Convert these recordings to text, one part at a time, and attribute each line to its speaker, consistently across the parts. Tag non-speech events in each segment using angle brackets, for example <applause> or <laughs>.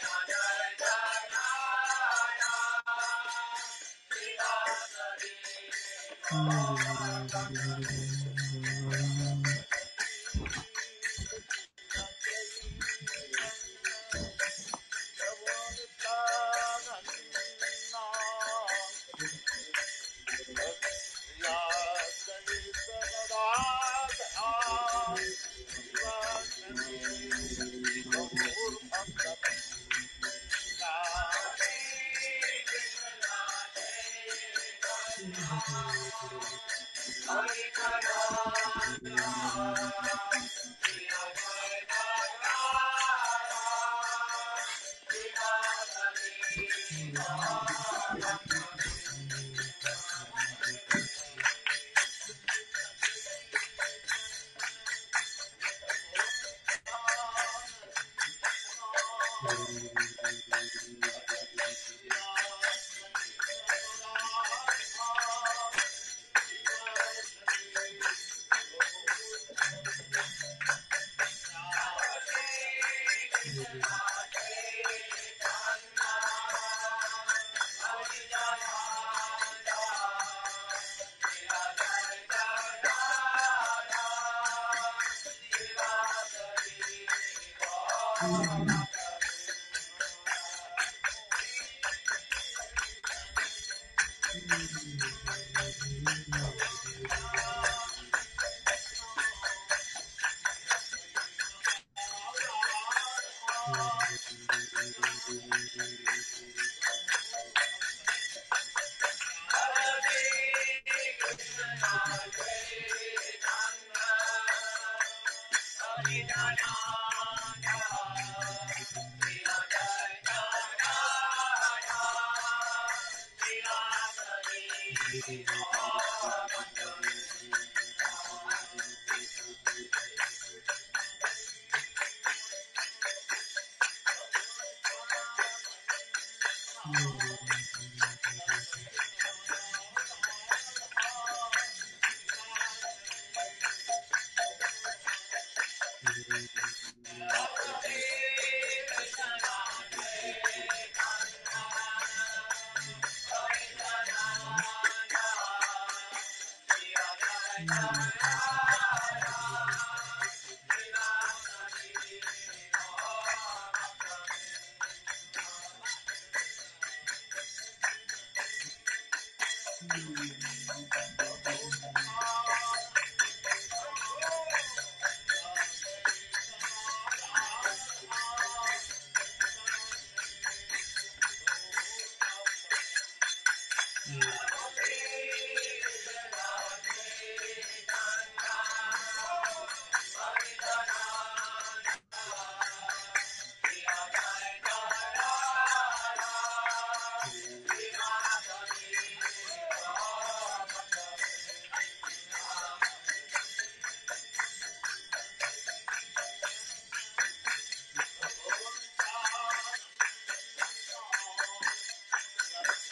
Speaker 1: Thank you.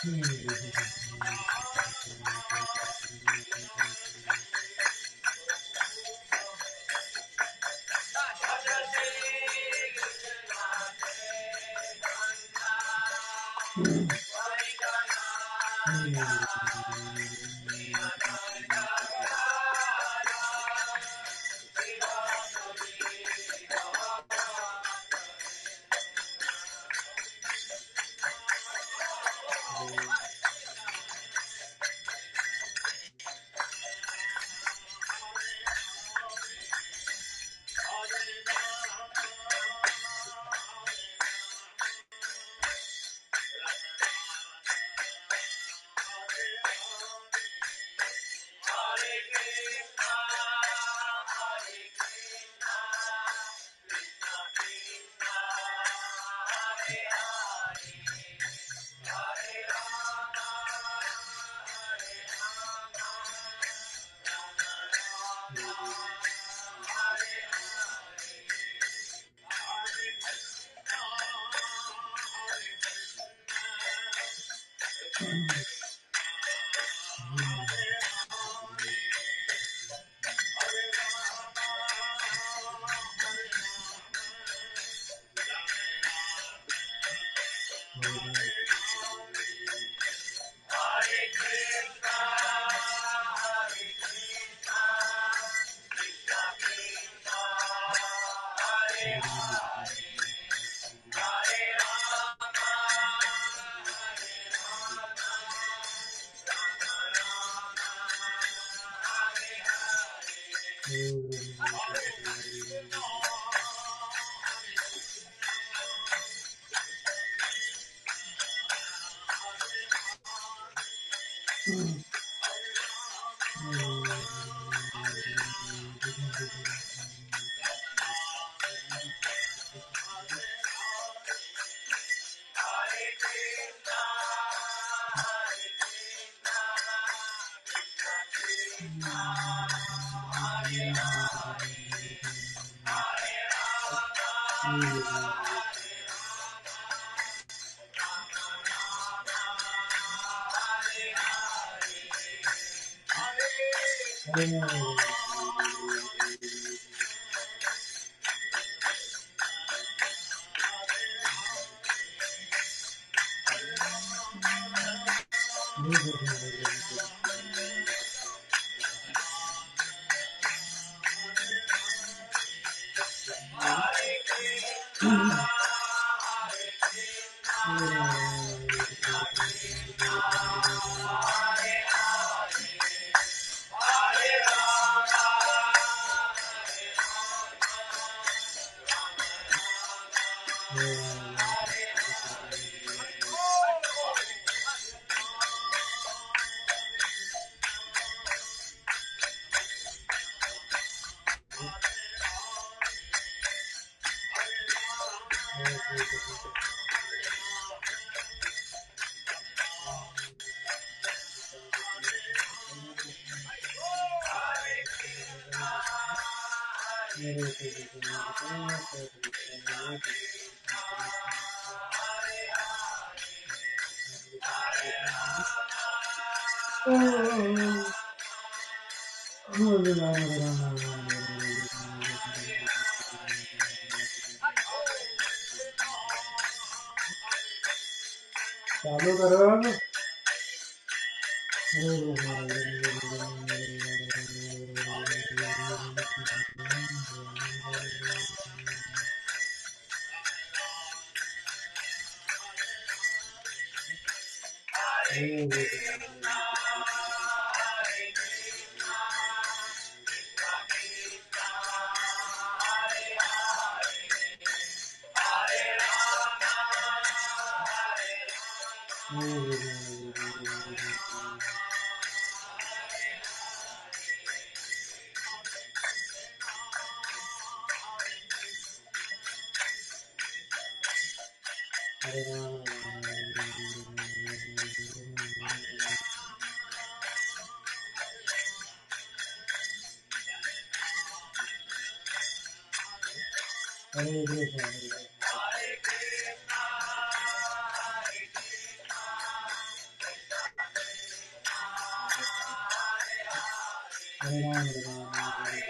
Speaker 1: Hmm. Yeah. Oh, Hare कृष्ण Hare राम Hare राम हरे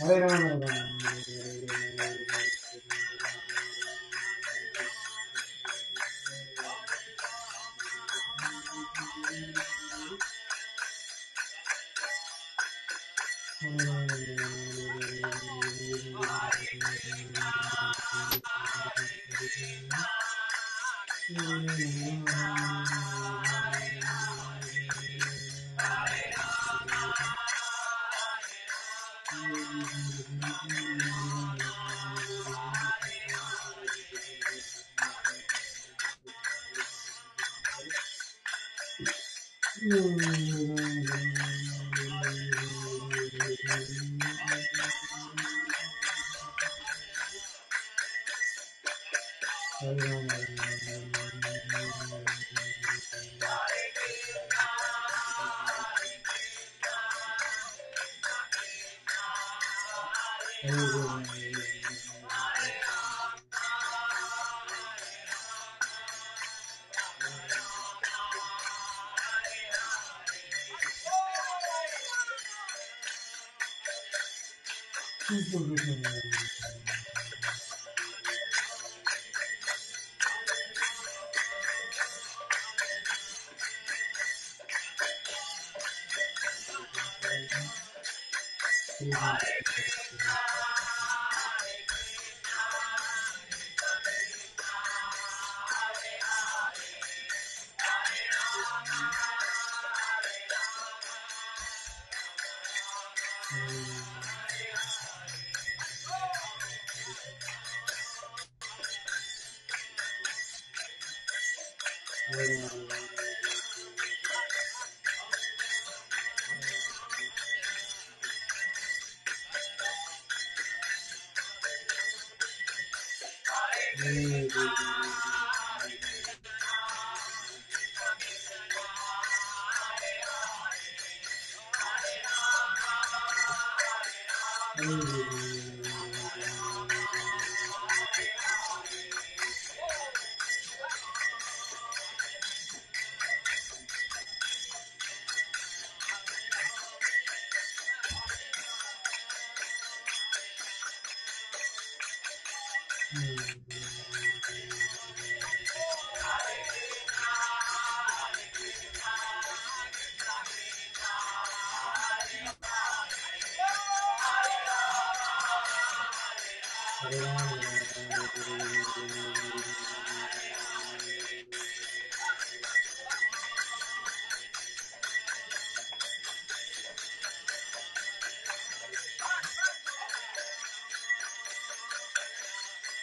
Speaker 1: हरे राम Hare Ram.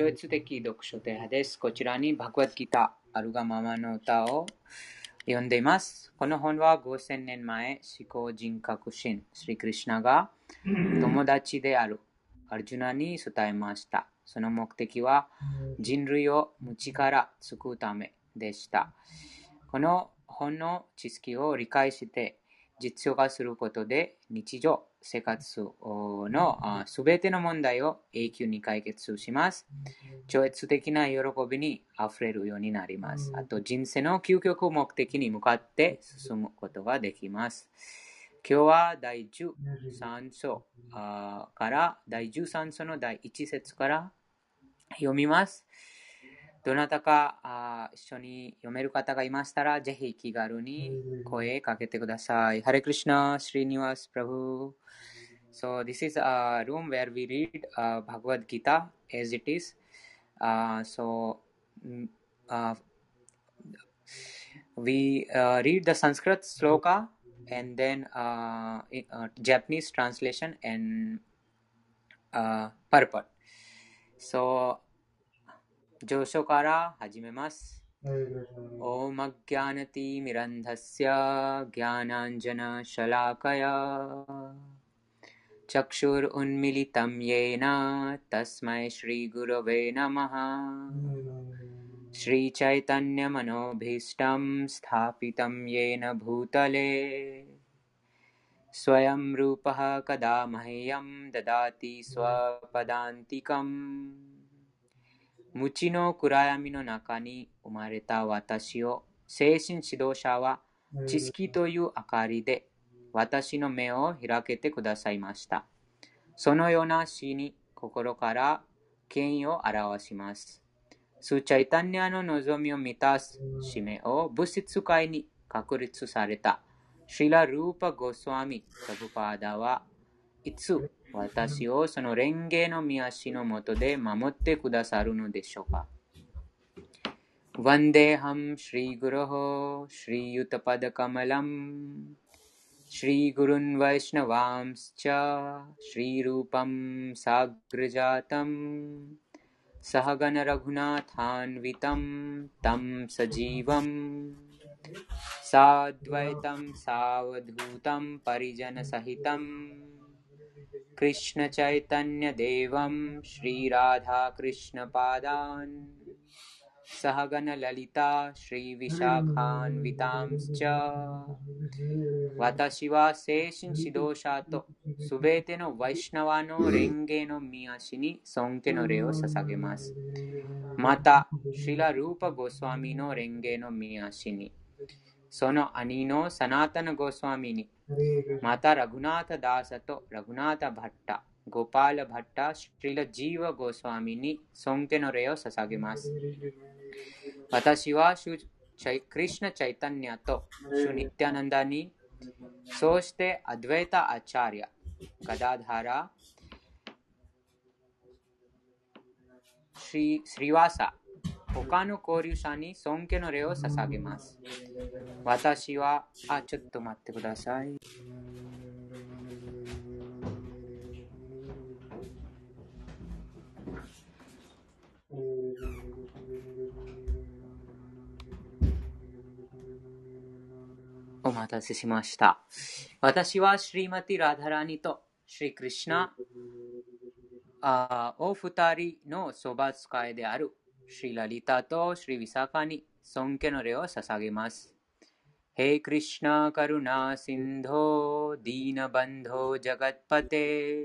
Speaker 2: 超越的読書部屋です。こちらにバグワッギター、アルガママの歌を読んでいます。この本は5000年前、思考人格心、スリクリシナが友達であるアルジュナに伝えました。その目的は人類を無知から救うためでした。この本の知識を理解して実用化することで日常生活のすべての問題を永久に解決します。超越的な喜びに溢れるようになります。あと人生の究極目的に向かって進むことができます。今日は第13章から第13章の第1節から読みます。どなたか一緒に読める方がいましたら、ぜひ気軽に声かけてください。ハレクリシナ、シリニワス、プラブ。So, this is a room where we read uh, Bhagavad Gita as it is. Uh, so, uh, we read the Sanskrit sloka and then Japanese translation and purport. So, जोशोकारा हजिमेमस्। ॐमज्ञानतिमिरन्धस्य ज्ञानाञ्जनशलाकया चक्षुरुन्मिलितं येन तस्मै श्रीगुरवे नमः। श्रीचैतन्यमनोभीष्टं स्थापितं येन भूतले। स्वयं रूपः कदा मह्यं ददाति स्वपदान्तिकम्। 無知の暗闇の中に生まれた私を精神指導者は知識という明かりで私の目を開けてくださいました。そのような死に心から権威を表します。スチャイタニアの望みを満たす使命を物質界に確立されたシラ・ルーパ・ゴスワミ・プラブパーダはいつ私をその蓮華の見足のもとで守ってくださるのでしょうか。वन्देऽहं श्रीगुरोः श्रीयुतपदकमलं श्रीगुरुन् वैष्णवांश्च श्रीरूपं साग्रजातं सहगणरघुनाथान्वितं तं सजीवं साद्वैतं सावधूतं परिजनसहितं कृष्णचैतन्यदेवं श्रीराधाकृष्णपादान् सहगणललिता श्रीविशाखान्वितांश्च। वतशिवाशेषिदोषातो सुबेतेनो वैष्णवानो रेङ्गेनो मियाशिनि सौङ्क्तेनो रेव ससगेमास्। माता श्रीलारूपगोस्वामिनो रेङ्गेनो मियाशिनि। सोनो सनातन सनातनगोस्वामिनि ナワの蓮華の見足に尊敬の礼を捧げます。また、シラ・ルーパ・ゴスワ他の交流者に尊敬の礼を捧げます。私は、あ、ちょっと待ってください。お待たせしました。私はシリマティ・ラダラニとシリ・クリシナあお二人のそば使いであるシリ・ラリタとシリ・ウィサカに尊敬の礼を捧げます。へクリシナ・カルナ・シンド・ディーナ・バンド・ジャガッパテ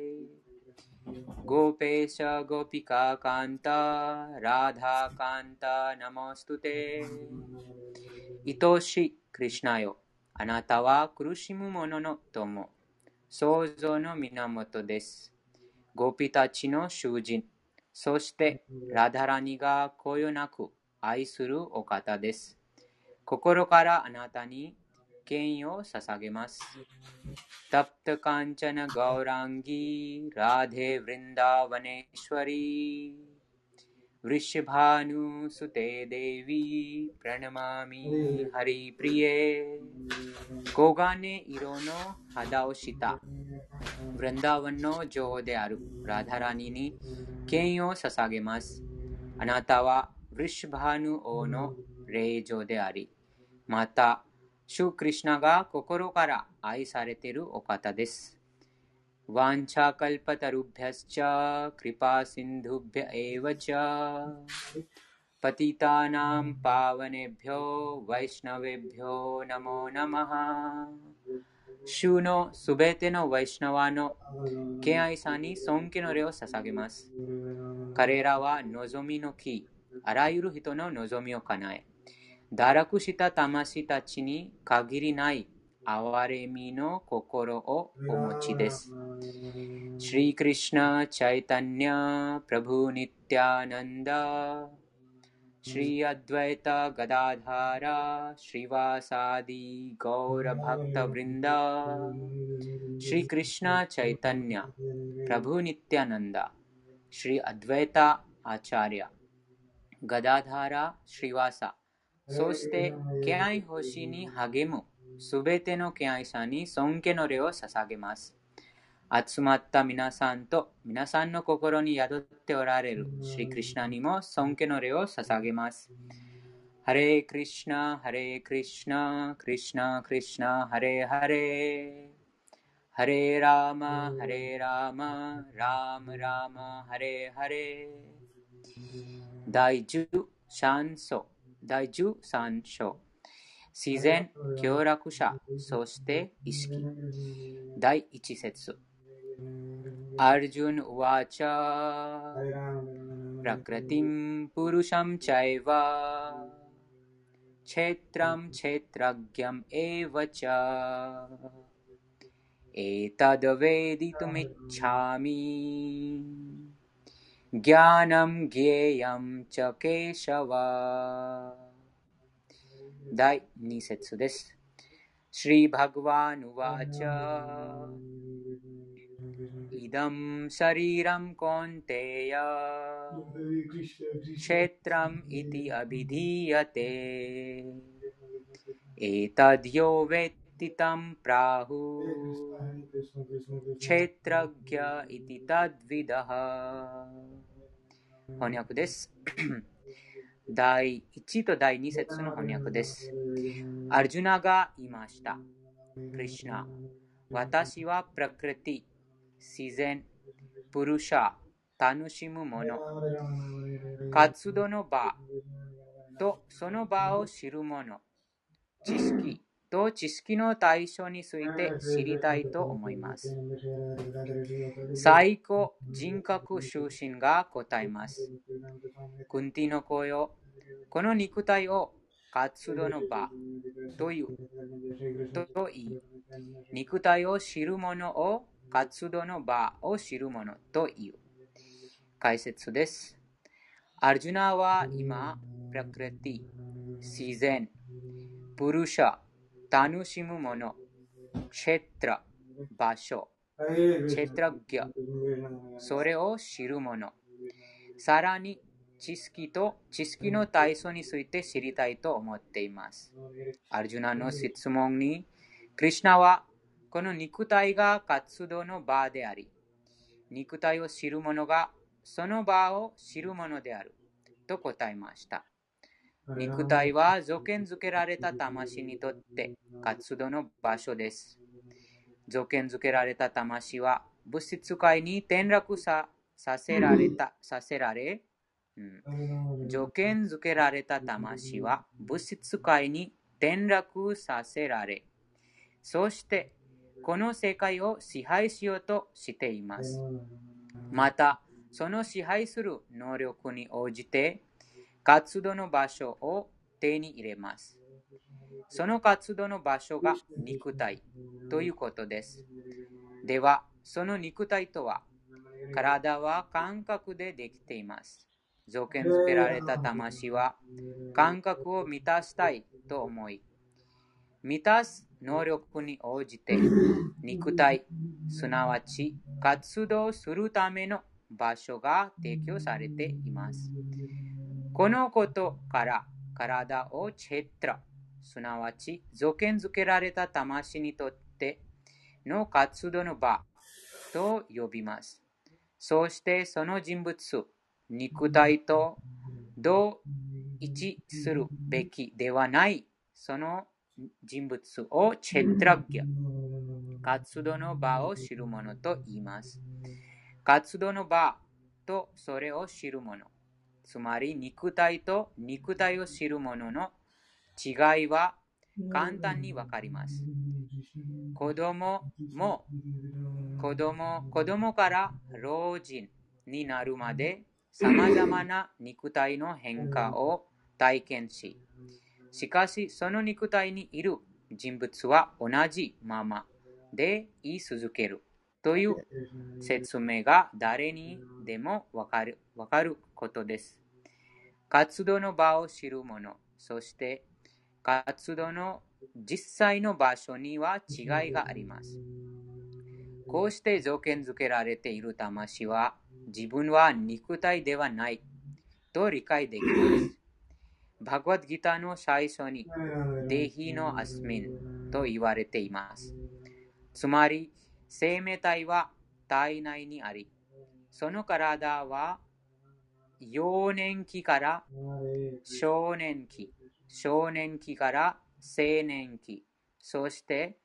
Speaker 2: ゴペシャ・ゴピカ・カンタ・ラダ・カンタ・ナモストテ愛しいクリシナよあなたは苦しむ者の友、創造の源です。ゴピたちの囚人、そしてラダラニがこよなく愛するお方です。心からあなたに権威を捧げます。タプタカンチャナガウランギ、ラデヴリンダーヴァネシュワリー。वृषभानुसुते देवी प्रणमामि हरिप्रिये ಕೋಗಾನೆ ಇರೋನೋ ಹದಾವಶಿತಾ ವೃಂದಾವನ್ನೋ ಜೋಹೋದೆಯಾರು ರಾಧಾರಾಣಿನಿ ಕೇಯೋ ಸಸಾಗೆಮಾಸ್ ಅನಾಥಾವ ವೃಷಭಾನು ಓನೋ ರೇ ಜೋದೆಯಾರಿ ಮಾತಾ ಶುಕೃಷ್ಣಗ ಕೊಕೊರೋಕಾರ ಆಯಿ ಸಾರೆತೆರು ಒಕಾತಾ ದೆಸ್ वाञ्छाकल्पतरुभ्यश्च कृपासिन्धुभ्य एव च पतितानां पावनेभ्यो वैष्णवेभ्यो नमो नमः 主のすべてのワイシナワの敬愛さんに尊敬の礼を捧げます。彼らは望みの木、あらゆる人の望みを叶え、堕落した魂たちに限りない 憐れみの心をお持ちです。シリ・クリシナ・チャイタニャ・プラブ・ニッティアナンダ、シリ・アドゥエタ・ガダダラ、シリワ・サディ・ゴーラ・バクタ・ブリンダ、
Speaker 1: シリ・ク
Speaker 2: リシナ・チャイタニャ、
Speaker 1: プ
Speaker 2: ラブ・ニッティアナンダ、シリ・アドゥエタ・アチャリア、ガダダラ・シリワサ、そして、ケアイ・ホシニ、ハゲム。すべての敬愛者に尊敬の礼を捧げます。集まった皆さんと皆さんの心に宿っておられるシリクリシナにも尊敬の礼を捧げます。ハレークリシナ、ハレークリシナ、クリシナ、クリシナ、ハレーハレー。ハレーラーマ、ハレーラーマ、ラームラーマ、ハレーハレー。第十三章、第十三章。自然、協力者、そして意識。第一節。アルジュン・ウワチャー、ラクラティン・プルシャム・チャイワ、チェトラム・チェトラギャム・エヴァチャー、エタドヴェディトミッチャーミ。ー、ギャナム・ゲイヤム・チャケシャワー、チェトラギャイティタドヴィダハ翻訳です。第1と第2節の翻訳です。アルジュナが言いました。クリシナ、私はプラクリティ、自然、プルシャ、楽しむもの、活動の場とその場を知るもの、知識と知識の対象について知りたいと思います。最高人格出身が答えます。クンティの声を、この肉体を活動の場というと言い、肉体を知る者を活動の場を知る者という。解説です。アルジュナは今、プラクリティ、自然、プルシャ、楽しむもの、シェトラ、場所、チェトラギャ、それを知るもの。さらに、知識と知識の体操について知りたいと思っています。アルジュナの質問に、クリシナはこの肉体が活動の場であり、肉体を知る者がその場を知る者であると答えました。肉体は造形づけられた魂にとって活動の場所です。造形づけられた魂は物質界に転落ささせられた、させられ、うん、条件づけられた魂は物質界に転落させられ、そしてこの世界を支配しようとしています。また、その支配する能力に応じて活動の場所を手に入れます。その活動の場所が肉体ということです。では、その肉体とは、体は感覚でできています。条件付けられた魂は感覚を満たしたいと思い、満たす能力に応じて肉体、すなわち活動するための場所が提供されています。このことから体をチェットラ、すなわち条件付けられた魂にとっての活動の場と呼びます。そしてその人物、肉体と同一するべきではないその人物をチェトラギャ、活動の場を知る者と言います。活動の場とそれを知る者、つまり肉体と肉体を知る者の違いは簡単にわかります。子供も子供子供から老人になるまで様々な肉体の変化を体験し、しかしその肉体にいる人物は同じままで言い続けるという説明が誰にでもわかるわかることです。活動の場を知る者、そして活動の実際の場所には違いがあります。こうして条件付けられている魂は自分は肉体ではないと理解できます。バグワッドギターの最初にデヒのアスミンと言われています。つまり生命体は体内にあり、その体は幼年期から少年期、少年期から青年期、そして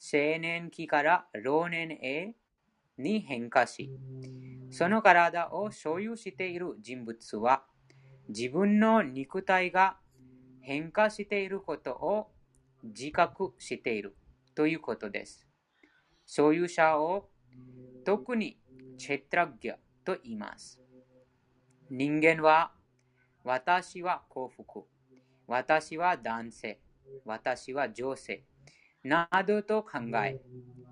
Speaker 2: 青年期から老年へに変化し、その体を所有している人物は自分の肉体が変化していることを自覚しているということです。所有者を特にチェトラギャと言います。人間は私は幸福、私は男性、私は女性などと考え、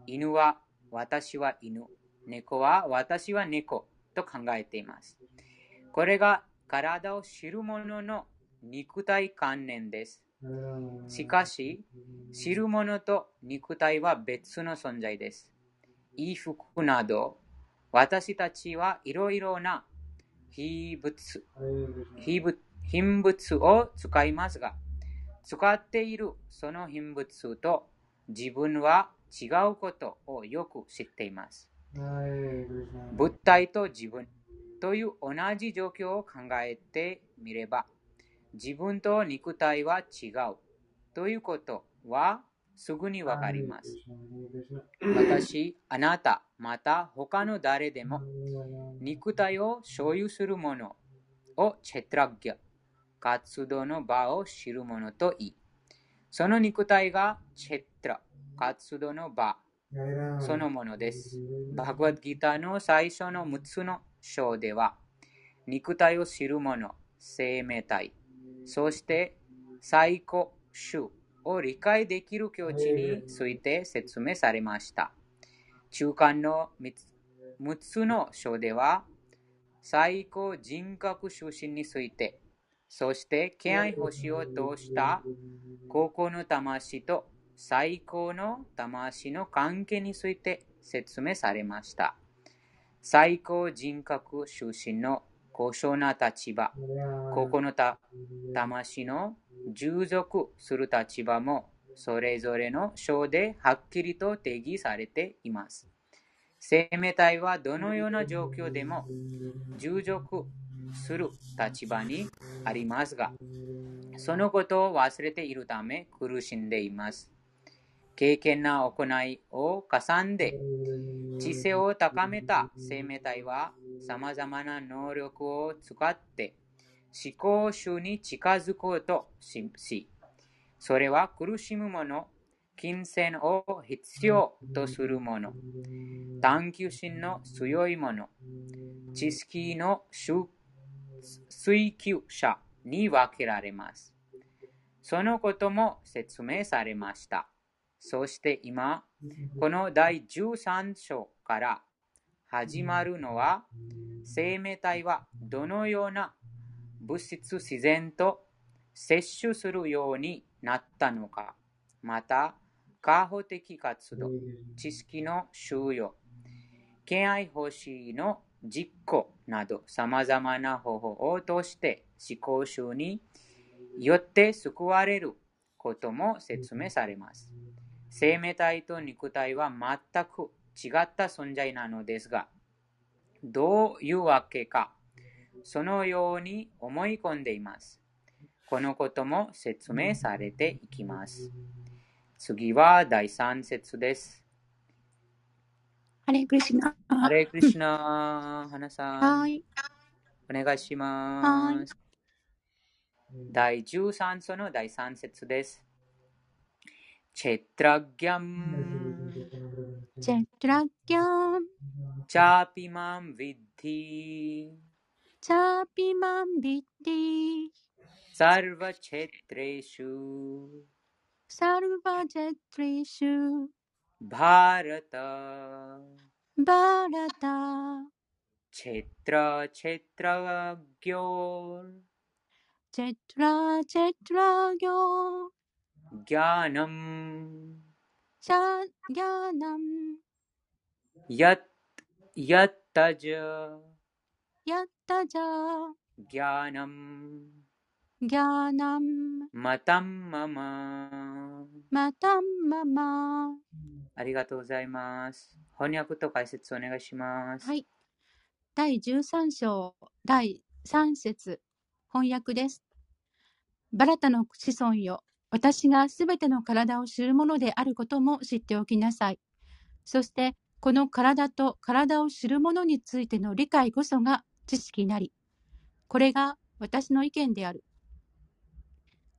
Speaker 2: 犬は私は犬、猫は私は猫と考えています。これが体を知る者の肉体観念です。しかし、知る者と肉体は別の存在です。衣服など、私たちはいろいろな非物非物品物を使いますが、使っているその品物と自分は違うことをよく知っています。物体と自分という同じ状況を考えてみれば、自分と肉体は違うということはすぐにわかります。私、あなた、また他の誰でも肉体を所有する者をチェトラギャ、活動の場を知る者と言い、その肉体がチェトラ、活動の場そのものです。バグワッドギターの最初の6つの章では、肉体を知る者、生命体、そして最高種を理解できる境地について説明されました。中間の6つの章では、最高人格出身について、そして敬愛星を通した高校の魂と最高の魂の関係について説明されました。最高人格出身の高尚な立場、ここのた魂の従属する立場もそれぞれの章ではっきりと定義されています。生命体はどのような状況でも従属する立場にありますが、そのことを忘れているため苦しんでいます。経験な行いを重んで知性を高めた生命体は様々な能力を使って思考集に近づこうとし、それは苦しむ者、金銭を必要とする者、探求心の強い者、知識の追求者に分けられます。そのことも説明されました。そして今、この第13章から始まるのは、生命体はどのような物質自然と摂取するようになったのか、また、過保的活動、知識の収容、敬愛方針の実行など様々な方法を通して思考集によって救われることも説明されます。生命体と肉体は全く違った存在なのですが、どういうわけか、そのように思い込んでいます。このことも説明されていきます。次は第3節です。
Speaker 3: ハレクリシナ。
Speaker 2: ハレクリシナ、花さん、
Speaker 3: はい。
Speaker 2: お願いします。第13章の第3節です。क्षेत्रज्ञम्
Speaker 3: क्षेत्रज्ञां
Speaker 2: चापि माँ विद्धि।
Speaker 3: चापि माँ विद्धि।
Speaker 2: सर्वक्षेत्रेषु।
Speaker 3: सर्वक्षेत्रेषु।
Speaker 2: भारत।
Speaker 3: भारत।
Speaker 2: क्षेत्र क्षेत्रज्ञो
Speaker 3: क्षेत्र क्षेत्रज्ञो
Speaker 2: ज्ञानम्
Speaker 3: jnanam
Speaker 2: यत् यत्तज
Speaker 3: yattaja
Speaker 2: ज्ञानम्
Speaker 3: jnanam
Speaker 2: मतं मम
Speaker 3: matam mama
Speaker 2: ありがとうございます。翻訳と解説お願いします。
Speaker 3: はい。第13章第3節翻訳です。バラタの子孫よ。 私がすべての体を知るものであることも知っておきなさい。そして、この体と体を知るものについての理解こそが知識なり。これが私の意見である。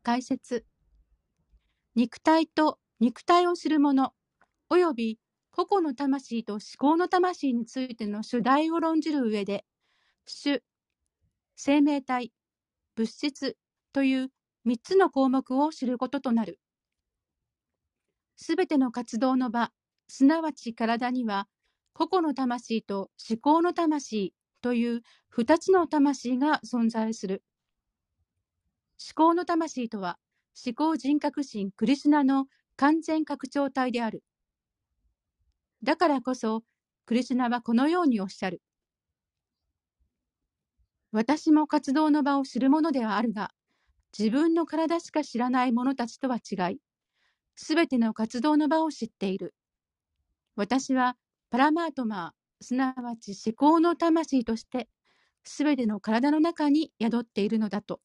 Speaker 3: 解説。肉体と肉体を知るもの、および個々の魂と思考の魂についての主題を論じる上で、主、生命体、物質という三つの項目を知ることとなる。すべての活動の場、すなわち体には、個々の魂と思考の魂という二つの魂が存在する。思考の魂とは、思考人格心クリスナの完全拡張体である。だからこそ、クリシュナはこのようにおっしゃる。私も活動の場を知るものではあるが、自分の体しか知らない者たちとは違い、すべての活動の場を知っている。私はパラマートマー、すなわち思考の魂として、すべての体の中に宿っているのだと。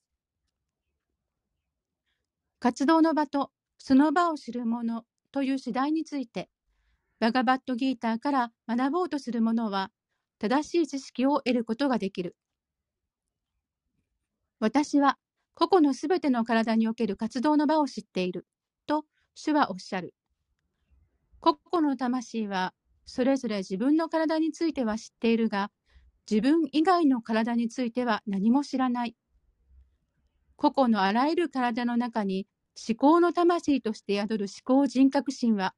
Speaker 3: 活動の場とその場を知る者という次第について、バガバットギーターから学ぼうとする者は、正しい知識を得ることができる。私は個々のすべての体における活動の場を知っている。と主はおっしゃる。個々の魂はそれぞれ自分の体については知っているが、自分以外の体については何も知らない。個々のあらゆる体の中に思考の魂として宿る思考人格心は、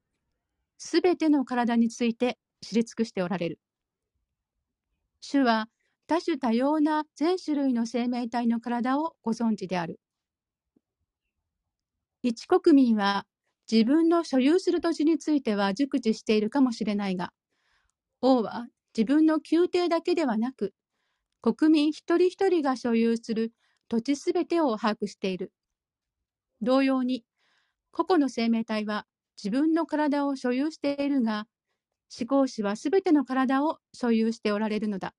Speaker 3: すべての体について知り尽くしておられる。主は多種多様な全種類の生命体の体をご存知である。一国民は自分の所有する土地については熟知しているかもしれないが、王は自分の宮廷だけではなく、国民一人一人が所有する土地すべてを把握している。同様に、個々の生命体は自分の体を所有しているが、思考士はすべての体を所有しておられるのだ。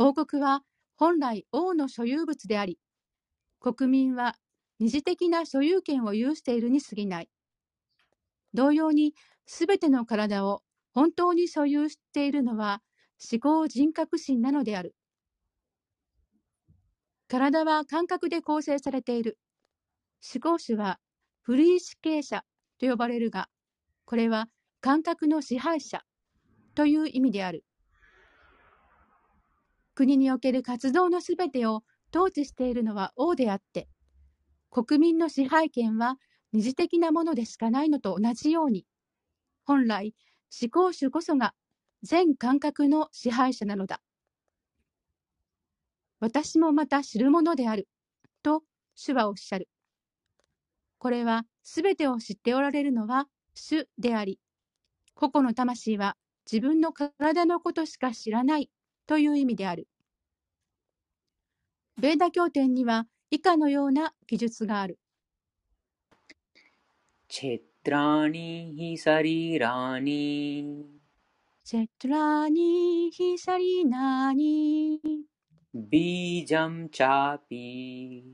Speaker 3: 王国は本来王の所有物であり、国民は二次的な所有権を有しているに過ぎない。同様に、すべての体を本当に所有しているのは思考人格心なのである。体は感覚で構成されている。思考主はフリー死刑者と呼ばれるが、これは感覚の支配者という意味である。国における活動のすべてを統治しているのは王であって、国民の支配権は二次的なものでしかないのと同じように、本来、思考主こそが全感覚の支配者なのだ。私もまた知るものである、と主はおっしゃる。これはすべてを知っておられるのは主であり、個々の魂は自分の体のことしか知らないという意味である。ベーダ経典には以下のような記述がある。
Speaker 2: チェトラニヒサリラニ
Speaker 3: チェトラニヒサリナニ
Speaker 2: ビジ
Speaker 3: ャンチャピ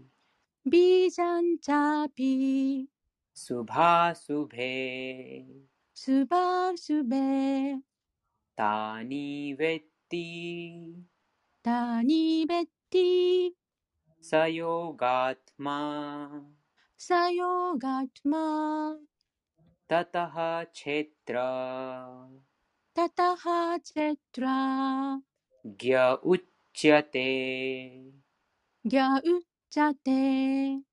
Speaker 3: ビジャンチャピスバスベ
Speaker 2: スバスベ
Speaker 3: タニベッティ
Speaker 2: タニベティ
Speaker 3: サヨガトマ
Speaker 2: サヨガトマ
Speaker 3: タタハチェトラ
Speaker 2: タタハチェトラ
Speaker 3: ギャウチャテギャウチャテ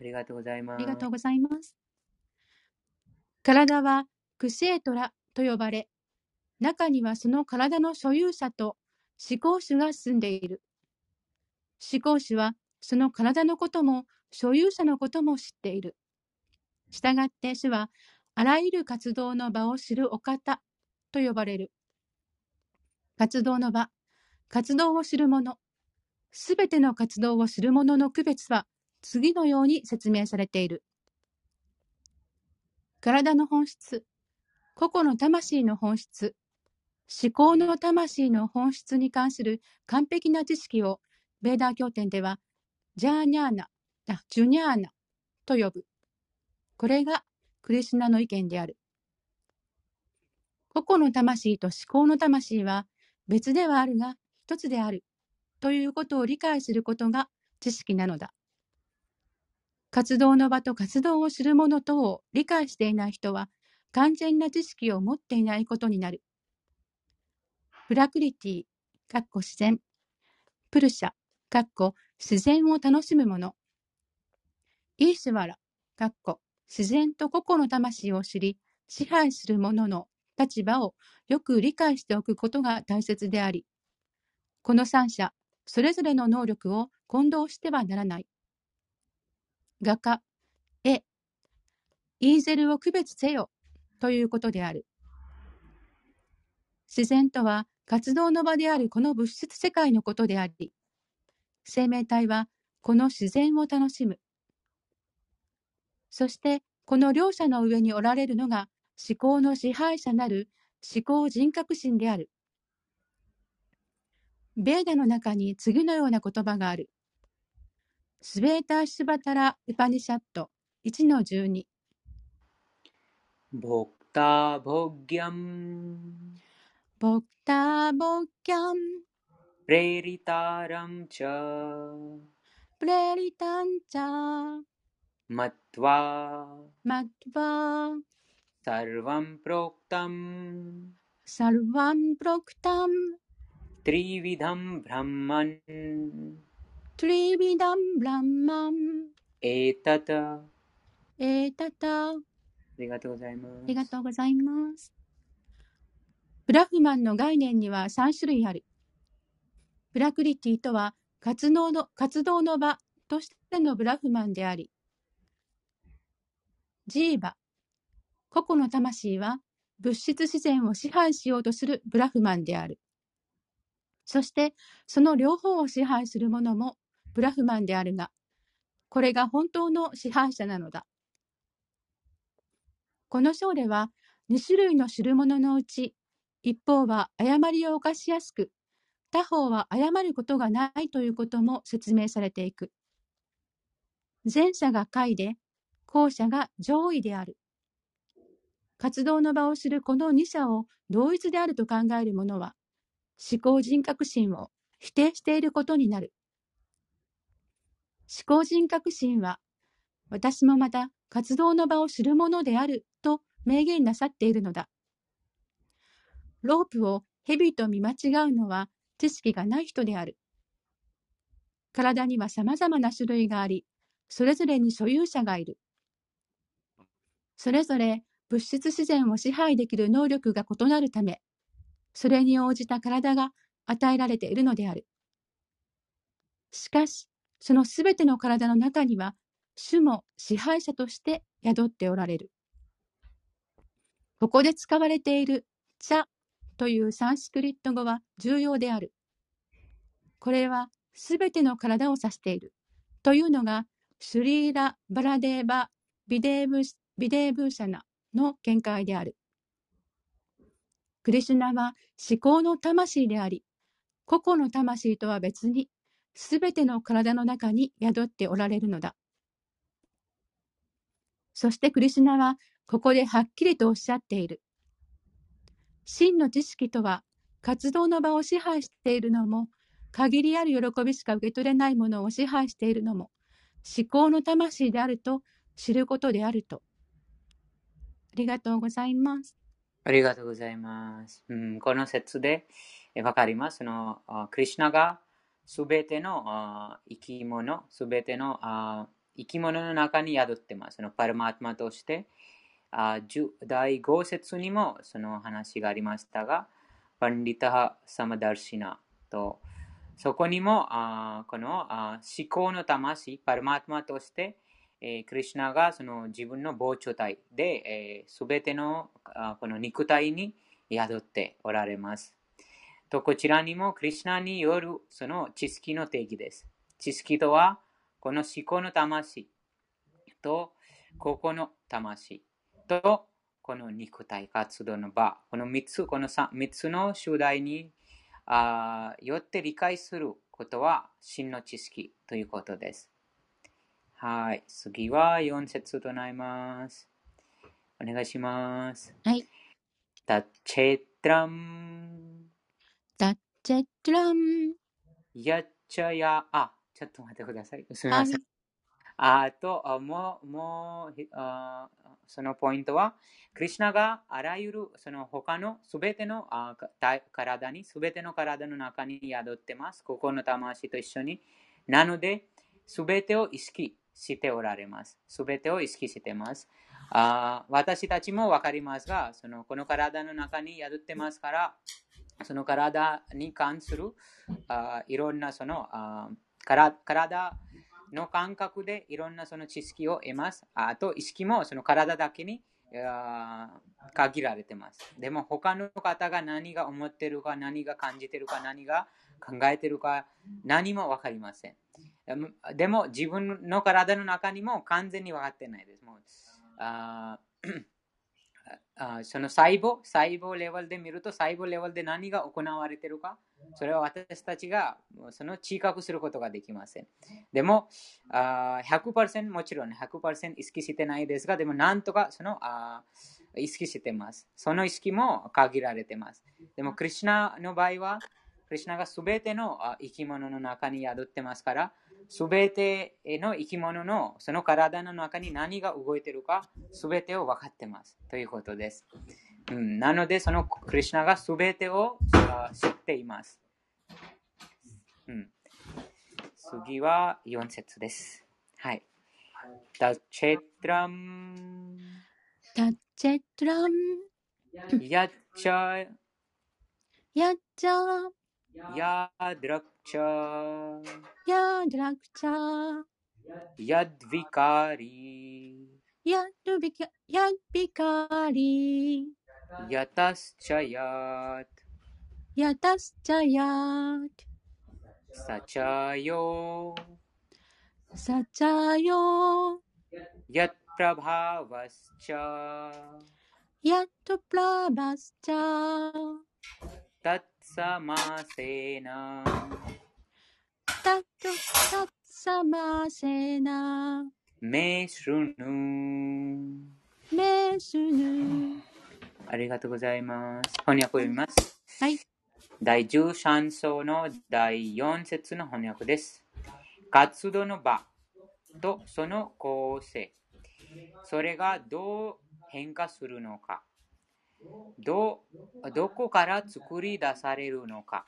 Speaker 2: ありがとうございます。
Speaker 3: ありがとうございます。体はクシトラと呼ばれ、中にはその体の所有者と思考主が住んでいる。思考主はその体のことも所有者のことも知っている。したがって主はあらゆる活動の場を知るお方と呼ばれる。活動の場、活動を知る者、すべての活動を知る者の区別は次のように説明されている。体の本質、個々の魂の本質、思考の魂の本質に関する完璧な知識を、ベーダー経典では、ジャーニャーナ、あジュニャーナと呼ぶ。これがクリシナの意見である。個々の魂と思考の魂は別ではあるが一つであるということを理解することが知識なのだ。活動の場と活動を知る者とを理解していない人は完全な知識を持っていないことになる。プラクリティ、かっこ自然。プルシャ、かっこ自然を楽しむ者。イーシュワラ、かっこ自然と個々の魂を知り、支配する者の立場をよく理解しておくことが大切であり、この三者、それぞれの能力を混同してはならない。画家、絵、イーゼルを区別せよということである。自然とは活動の場であるこの物質世界のことであり、生命体はこの自然を楽しむ。そしてこの両者の上におられるのが思考の支配者なる思考人格心である。ベーダの中に次のような言葉がある。スベータ・シュバタラ・ウパニシャット1-12。ボク
Speaker 2: タ・ボギャン。
Speaker 3: ボクタボキャン
Speaker 2: プレリタラムチャー
Speaker 3: プレリタンチャーマットワ
Speaker 2: マットワ
Speaker 3: サルワンプロクタムサルワン
Speaker 2: プロクタム
Speaker 3: トリビダムブラマントリビダムブラマン
Speaker 2: エタ
Speaker 3: タエタタあ
Speaker 2: りがとうございますあ
Speaker 3: りがとうございますブラフマンの概念には3種類ある。プラクリティとは活動の活動の場としてのブラフマンであり、ジーバ、個々の魂は物質自然を支配しようとするブラフマンである。そして、その両方を支配する者もブラフマンであるが、これが本当の支配者なのだ。この章では、2種類の知る者のうち、一方は誤りを犯しやすく、他方は誤ることがないということも説明されていく。前者が下位で、後者が上位である。活動の場を知るこの二者を同一であると考える者は、思考人格心を否定していることになる。思考人格心は、私もまた活動の場を知るものであると明言なさっているのだ。ロープを蛇と見間違うのは知識がない人である。体には様々な種類があり、それぞれに所有者がいる。それぞれ物質自然を支配できる能力が異なるため、それに応じた体が与えられているのである。しかし、そのすべての体の中には、主も支配者として宿っておられる。ここで使われている茶というサンスクリット語は重要である。これはすべての体を指している。というのが、シュリーラ・バラデーバ・ビデーブビデーブーシャナの見解である。クリシュナは思考の魂であり、個々の魂とは別に、すべての体の中に宿っておられるのだ。そしてクリシュナは、ここではっきりとおっしゃっている。真の知識とは、活動の場を支配しているのも、限りある喜びしか受け取れないものを支配しているのも、思考の魂であると知ることであると。ありがとうございます。
Speaker 2: ありがとうございます。うん、この説でわかります？そのクリシュナがすべての生き物、すべての生き物の中に宿ってます。そのパルマートマとして、あ第5節にもその話がありましたが、パンディタハ・サマダルシナと、そこにもあこのあ思考の魂、パルマートマとして、えークリシュナがその自分の膨張体で、す、べ、てのあこの肉体に宿っておられます。と、こちらにもクリシュナによるその知識の定義です。知識とは、この思考の魂と、ここの魂と、この肉体活動の場、この3つ、この 3, つの主題にあーよって理解することは真の知識ということです。はい。次は4節となります。お願いします。
Speaker 3: はい。
Speaker 2: タチェトラム、
Speaker 3: ダッチェトラン。
Speaker 2: ヤッチャヤ、あ、ちょっと待ってください。すみ
Speaker 3: はい
Speaker 2: ません。。あと、もう、もう、そのポイントは、クリシュナがあらゆるその他のすべてのあか体体に、すべての体の中に宿ってます。ここの魂と一緒に。なので、すべてを意識しておられます。すべてを意識してます。あ私たちもわかりますが、そのこの体の中に宿ってますから、その体に関するあいろんなそのあから体の感覚でいろんなその知識を得ます。あと意識もその体だけに限られてます。でも他の方が何が思ってるか、何が感じてるか、何が考えてるか、何も分かりません。でも自分の体の中にも完全に分かってないです。もうあその細胞、細胞レベルで見ると細胞レベルで何が行われているか、それは私たちがその知覚することができません。でも、あ100%もちろん100%意識してないですが、でもなんとかそのあ意識してます。その意識も限られてます。でも、クリシュナの場合は、クリシュナがすべてのあ生き物の中に宿ってますから、すべての生き物のその体の中に何が動いているか、すべてを分かってます。ということです。うん、なので、そのクリシュナがすべてをあ知っています。うん、次は4節です。はい。ダチェトラム、
Speaker 3: ダッチェトラン。
Speaker 2: ヤッチャ、
Speaker 3: やっちゃやドラクチャー。
Speaker 2: ヤドヴィカリ、
Speaker 3: やるびか、やびかり。
Speaker 2: ヤタスチャヤ
Speaker 3: やたすちゃやー。
Speaker 2: サチャヨ、
Speaker 3: さちゃよ
Speaker 2: ヤプラバーバスチャ、
Speaker 3: ー。やっとプラバスチャー。
Speaker 2: タッサマセナ、
Speaker 3: たっとたっさませな。
Speaker 2: メシュヌ。
Speaker 3: めすぬ。
Speaker 2: ありがとうございます。翻訳を読みます。
Speaker 3: はい。
Speaker 2: 第13章の第4節の翻訳です。活動の場とその構成。それがどう変化するのか。どどこから作り出されるのか。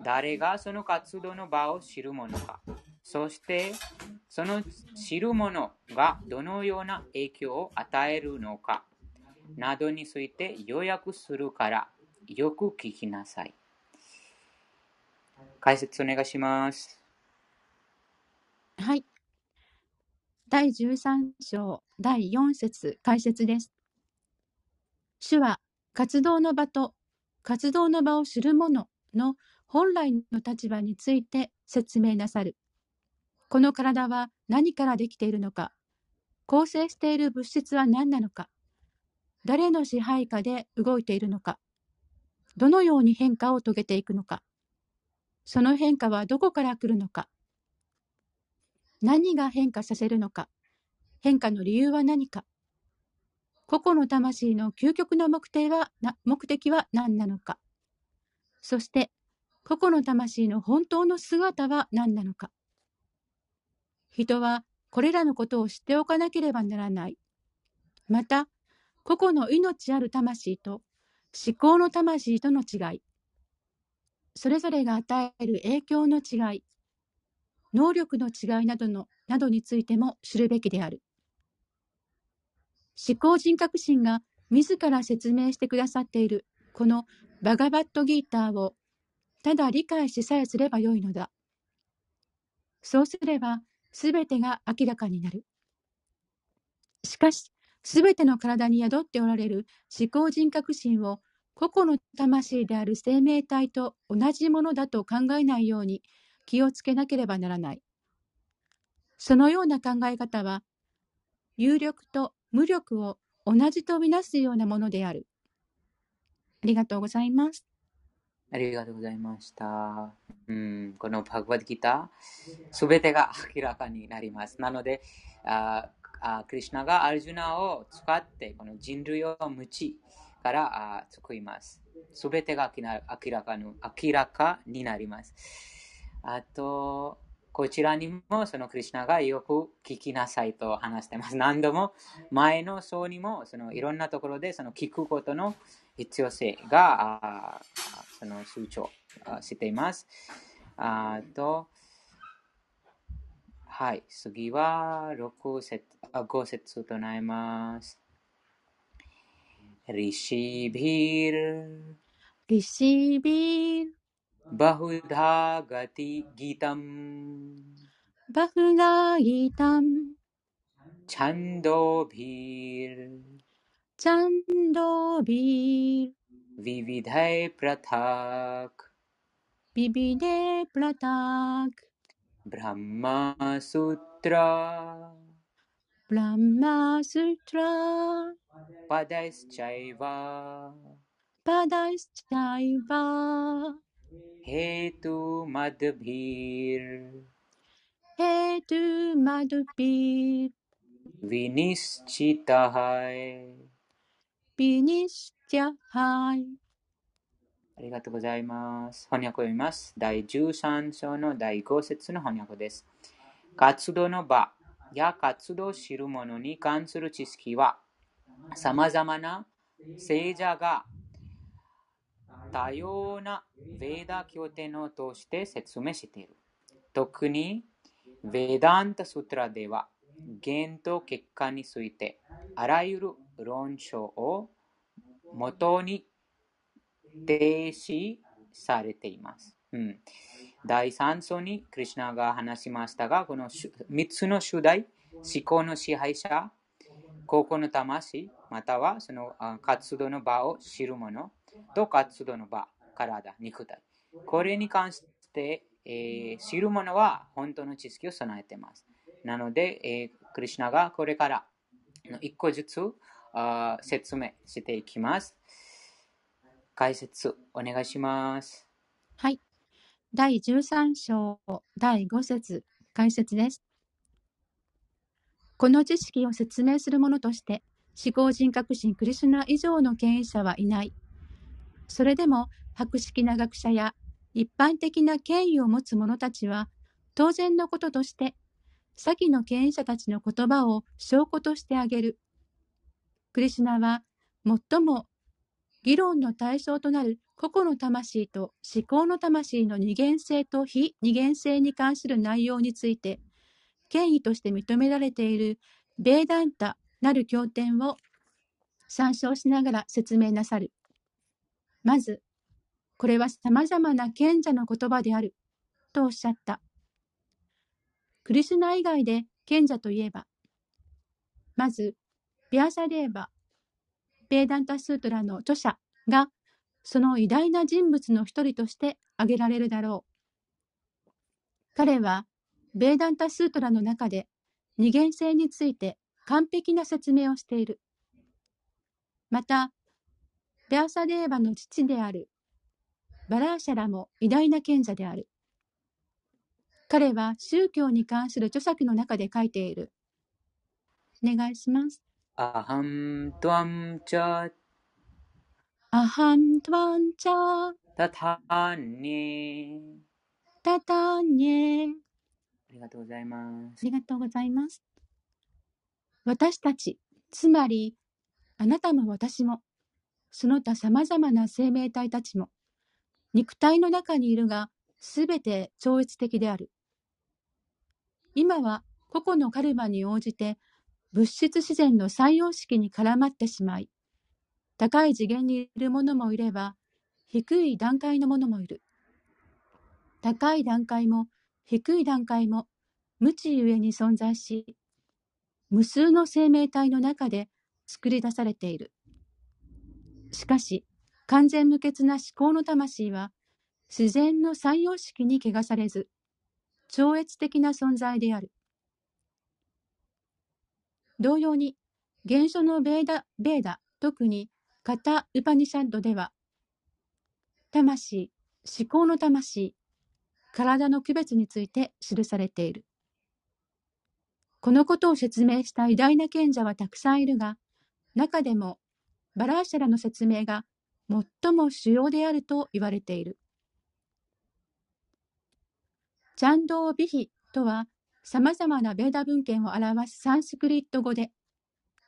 Speaker 2: 誰がその活動の場を知るものか。そして、その知るものがどのような影響を与えるのか。などについて要約するからよく聞きなさい。解説お願いします。
Speaker 3: はい。第13章第4節解説です。主は活動の場と活動の場を知る者の本来の立場について説明なさる。この体は何からできているのか、構成している物質は何なのか、誰の支配下で動いているのか、どのように変化を遂げていくのか、その変化はどこから来るのか、何が変化させるのか、変化の理由は何か、個々の魂の究極の目的は目的は何なのか、そして個々の魂の本当の姿は何なのか。人はこれらのことを知っておかなければならない。また、個々の命ある魂と思考の魂との違い、それぞれが与える影響の違い、能力の違いなどのなどについても知るべきである。思考人格心が自ら説明してくださっているこのバガバットギーターをただ理解しさえすればよいのだ。そうすればすべてが明らかになる。しかし、すべての体に宿っておられる思考人格心を個々の魂である生命体と同じものだと考えないように気をつけなければならない。そのような考え方は、有力と無力を同じとみなすようなものである。ありがとうございます。
Speaker 2: ありがとうございました。うん、このバグワッドギター、すべてが明らかになります。なので、ああクリシナがアルジュナを使って、この人類を無知からあ救います。すべてが明らかに明らかになります。あと、こちらにもそのクリシナがよく聞きなさいと話してます。何度も前の章にもそのいろんなところでその聞くことの必要性があその主張あしています。あと、はい、次は6節あ5節となります。リシビル。
Speaker 3: リシビール、
Speaker 2: バフダガティギタム。
Speaker 3: バフガギタン、
Speaker 2: チャンドビル。
Speaker 3: チャンドビール、
Speaker 2: विविधय
Speaker 3: प्रथाक। विविधे प्रथाक्।
Speaker 2: ब्रह्मसूत्रा
Speaker 3: ब्रह्मसूत्रा हेतु मद्भिर्।
Speaker 2: हेतुमद्भिर्
Speaker 3: हेतुमद्भिर्
Speaker 2: विनिश्चितः
Speaker 3: विनिश्च ニシチャハイ。
Speaker 2: ありがとうございます。翻訳を読みます。第13章の第5節の翻訳です。活動の場や活動を知る者に関する知識は、様々な聖者が多様なヴェーダ経典を通して説明している。特に、ヴェダンタストラでは、原と結果について、あらゆる論証を元に提示されています。うん、第3章にクリュナが話しましたが、この3つの主題、思考の支配者、高校の魂、またはその活動の場を知る者と活動の場、体、肉体。これに関して、えー知る者は本当の知識を備えています。なので、えークリュナがこれから一個ずつあ説明していきます。解説お願いします。
Speaker 3: はい。第13章第5節解説です。この知識を説明する者として、思考人格心クリシュナ以上の権威者はいない。それでも、博識な学者や一般的な権威を持つ者たちは、当然のこととして、先の権威者たちの言葉を証拠としてあげる。クリシュナは、最も議論の対象となる個々の魂と思考の魂の二元性と非二元性に関する内容について、権威として認められているベーダンタなる経典を参照しながら説明なさる。まず、これは様々な賢者の言葉である、とおっしゃった。クリシュナ以外で賢者といえば、まず、ビアサデーバ、ベーダンタスートラの著者が、その偉大な人物の一人として挙げられるだろう。彼は、ベーダンタスートラの中で二元性について完璧な説明をしている。また、ベアサデーバの父であるバラーシャラも偉大な賢者である。彼は宗教に関する著作の中で書いている。お願いします。
Speaker 2: アハントワムチャ
Speaker 3: アハントワンチャ
Speaker 2: タタニ
Speaker 3: タタニェ
Speaker 2: りがとうございます。
Speaker 3: ありがとうございます。私たち、つまり、あなたも私も、その他様々な生命体たちも、肉体の中にいるが、すべて超越的である。今は個々のカルマに応じて、物質自然の三様式に絡まってしまい、高い次元にいる者もいれば、低い段階の者もいる。高い段階も低い段階も無知ゆえに存在し、無数の生命体の中で作り出されている。しかし、完全無欠な思考の魂は、自然の三様式に汚されず、超越的な存在である。同様に、原書のベーダ、ベーダ、特にカタ・ウパニシャッドでは、魂、思考の魂、体の区別について記されている。このことを説明した偉大な賢者はたくさんいるが、中でもバラーシャラの説明が最も主要であると言われている。チャンドービヒとは様々なベーダ文献を表すサンスクリット語で、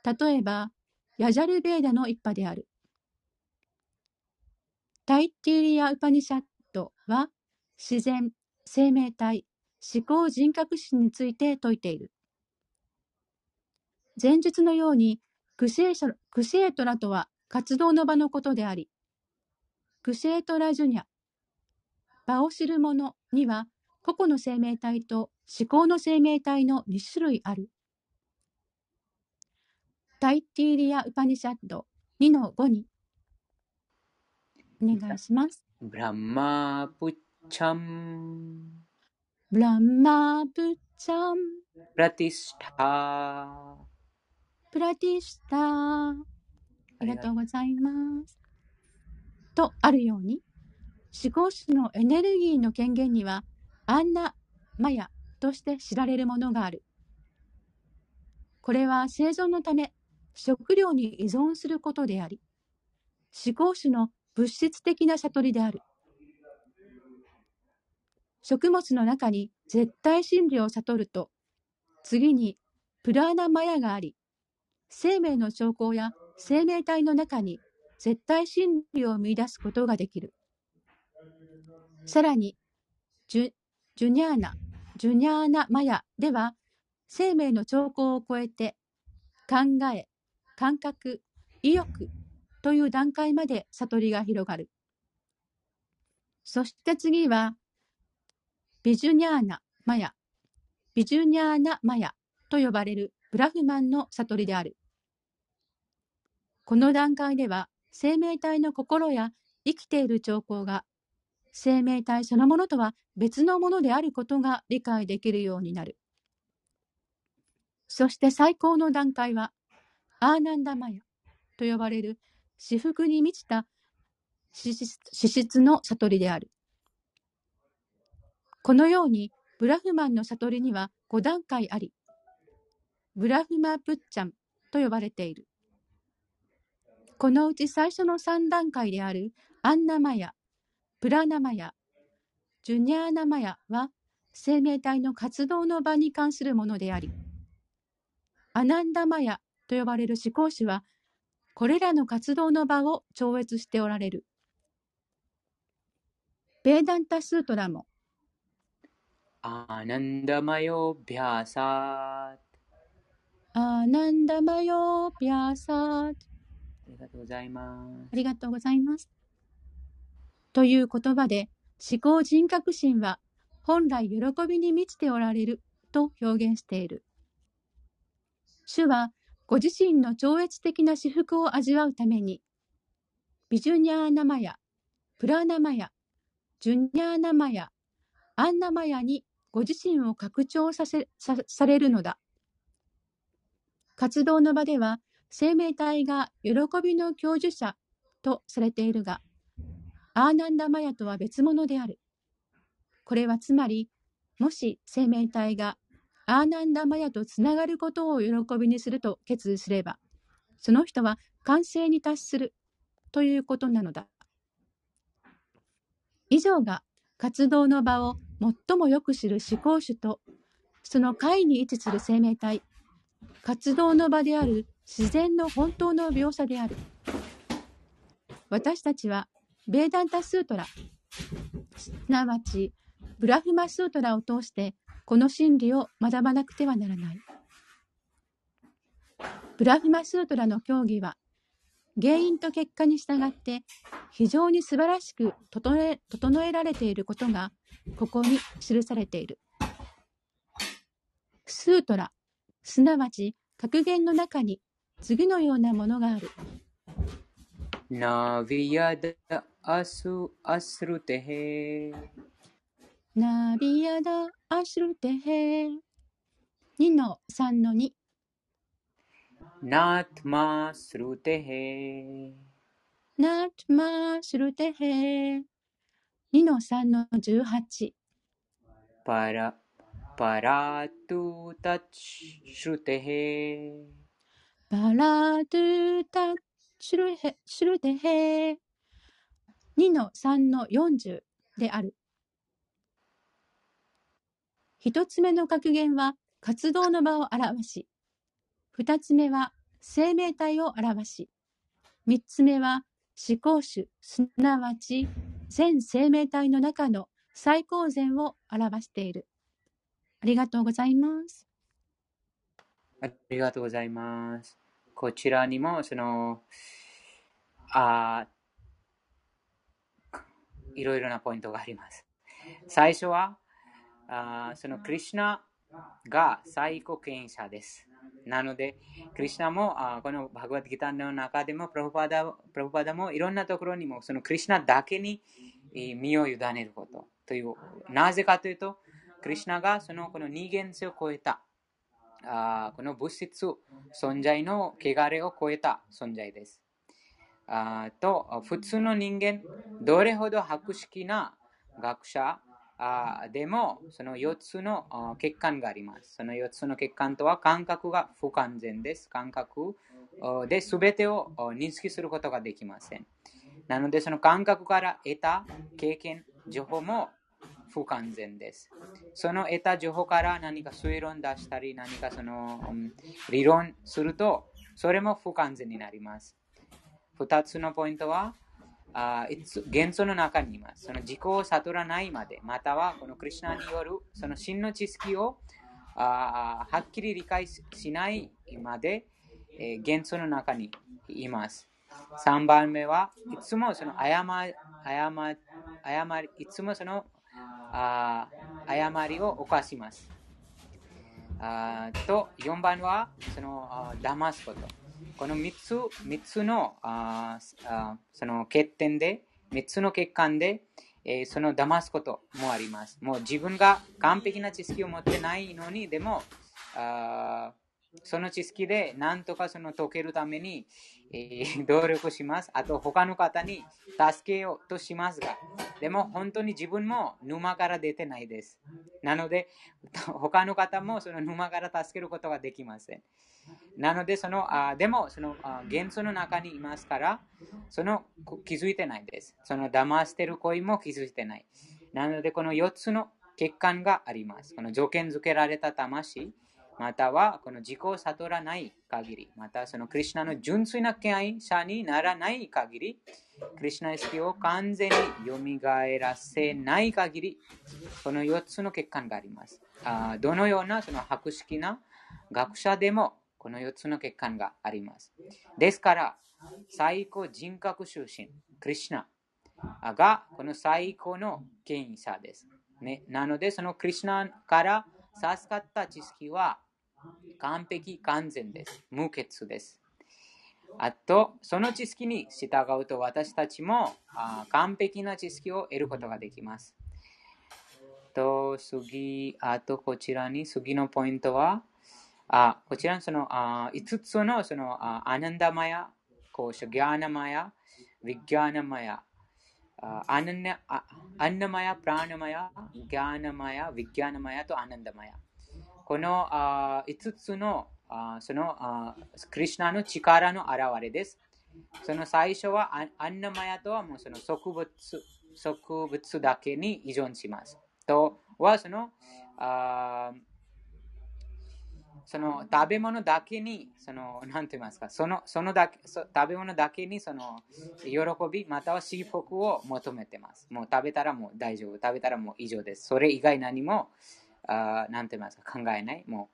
Speaker 3: 例えば、ヤジャルベーダの一派である。タイティリア・ウパニシャットは自然、生命体、思考人格心について説いている。前述のように、クシェークシェートラとは活動の場のことであり、クシェートラジュニャ、場を知る者には、個々の生命体と思考の生命体の2種類ある。タイティリア・ウパニシャッド2の5にお願いします。
Speaker 2: ブランマプッチャン、
Speaker 3: ブランマー・ブッチャン、
Speaker 2: プラティスタ
Speaker 3: プラティシター。ありがとうございます。とあるように、思考主のエネルギーの権限には、アンナ・マヤとして知られるものがある。これは生存のため、食料に依存することであり、思考主の物質的な悟りである。食物の中に絶対真理を悟ると、次にプラーナマヤがあり、生命の兆候や生命体の中に絶対真理を見出すことができる。さらに、ジュジュニャーナ、ジュニャーナマヤでは、生命の兆候を超えて、考え、感覚、意欲という段階まで悟りが広がる。そして次は、ビジュニャーナマヤ、ビジュニャーナマヤと呼ばれるブラフマンの悟りである。この段階では、生命体の心や生きている兆候が、生命体そのものとは別のものであることが理解できるようになる。そして最高の段階は、アーナンダマヤと呼ばれる至福に満ちた資質の悟りである。このように、ブラフマンの悟りには5段階あり、ブラフマプッチャンと呼ばれている。このうち最初の3段階であるアンナマヤ、プラナマヤ、ジュニャーナマヤは生命体の活動の場に関するものであり、アナンダマヤと呼ばれる思考主は、これらの活動の場を超越しておられる。ベーダンタスートラも、
Speaker 2: アーナンダマヨビャーサー
Speaker 3: アーナンダマヨピャーサー
Speaker 2: ありがとうございます。
Speaker 3: ありがとうございます。という言葉で、思考人格心は本来喜びに満ちておられると表現している。主はご自身の超越的な至福を味わうために、ビジュニャーナマヤ、プラナマヤ、ジュニャーナマヤ、アンナマヤにご自身を拡張させさされるのだ。活動の場では、生命体が喜びの享受者とされているが、アーナンダマヤとは別物である。これはつまり、もし生命体がアーナンダマヤとつながることを喜びにすると決意すれば、その人は完成に達するということなのだ。以上が活動の場を最もよく知る思考主とその解に位置する生命体、活動の場である自然の本当の描写である。私たちは、ベーダンタスートラ、すなわち、ブラフマスートラを通して、この真理を学ばなくてはならない。ブラフマスートラの教義は、原因と結果に従って非常に素晴らしく整え整えられていることがここに記されている。スートラ、すなわち格言の中に次のようなものがある。
Speaker 2: ナビヤダアスアスルテヘ
Speaker 3: ナビアダアスルテヘ二の三の二。
Speaker 2: ナト
Speaker 3: マスルテヘナトマスルテヘ二の三の十
Speaker 2: 八。パラ
Speaker 3: パラトゥタッチシュテヘパラトゥタッチュルテヘ,シュルテヘ2の3の40である。一つ目の格言は活動の場を表し、二つ目は生命体を表し、三つ目は思考主、すなわち全生命体の中の最高善を表している。ありがとうございます。
Speaker 2: ありがとうございます。こちらにも、その、あいろいろなポイントがあります。最初は、あーそのクリシュナが最高権威者です。なので、クリシュナもあーこのバグワッドギターの中でもプラブパダ、プラブパダもいろんなところにもそのクリシュナだけにえー身を委ねることという。なぜかというと、クリシュナがそのこの人間性を超えた。あーこの物質存在の汚れを超えた存在です。あと普通の人間、どれほど博識な学者あでも、その4つのあー欠陥があります。その4つの欠陥とは感覚が不完全です。感覚で全てを認識することができません。なので、その感覚から得た経験、情報も不完全です。その得た情報から何か推論出したり、何かその、理論すると、それも不完全になります。二つのポイントは、あいつ元素の中にいます。その自己を悟らないまで、またはこのクリュナによるその真の知識をあはっきり理解しないまで、えー元素の中にいます。3番目はいつもその誤り誤誤りいつもそのあ誤りを犯します。あと4番はそのあ騙すこと。この3つ ,3 つのああその欠点で、3つの欠陥で、えーその騙すこともあります。もう自分が完璧な知識を持ってないのに、でも、あその知識で何とかその解けるために、努力します。あと他の方に助けようとしますが、でも本当に自分も沼から出てないです。なので、他の方もその沼から助けることができません。なので、そのあでもそのあ元素の中にいますから、その気づいてないです。その騙してる行為も気づいてない。なので、この4つの欠陥があります。この条件付けられた魂、またはこの自己を悟らない限り、またそのクリュナの純粋な権威者にならない限り、クリュナ意識を完全に蘇らせない限り、この4つの欠陥があります。あどのようなその博識な学者でもこの4つの欠陥があります。ですから、最高人格出身、クリュナがこの最高の権威者です。ね、なので、そのクリュナから授かった知識は完璧完全です。無欠です。あと、その知識に従うと私たちもあ完璧な知識を得ることができます。と、次、あとこちらに次のポイントは、あこちらのそのあ5つのそのあアナンダマヤ、コーシャ、ギャーナマヤ、ヴィギャーナマヤ、アナンあアンナマヤ、プラーナマヤ、ギャーナマヤ、ヴィギャーナマヤとアナンダマヤ。このあ5つのあそのあクリュナの力の現れです。その最初はアンナマヤとはもうその植物植物だけに依存します。とはそのあその食べ物だけに、その、なんて言いますか、その、そのだけ、そ食べ物だけに、その、喜び、または幸福を求めてます。もう食べたらもう大丈夫。食べたらもう以上です。それ以外何も、あなんて言いますか、考えない？も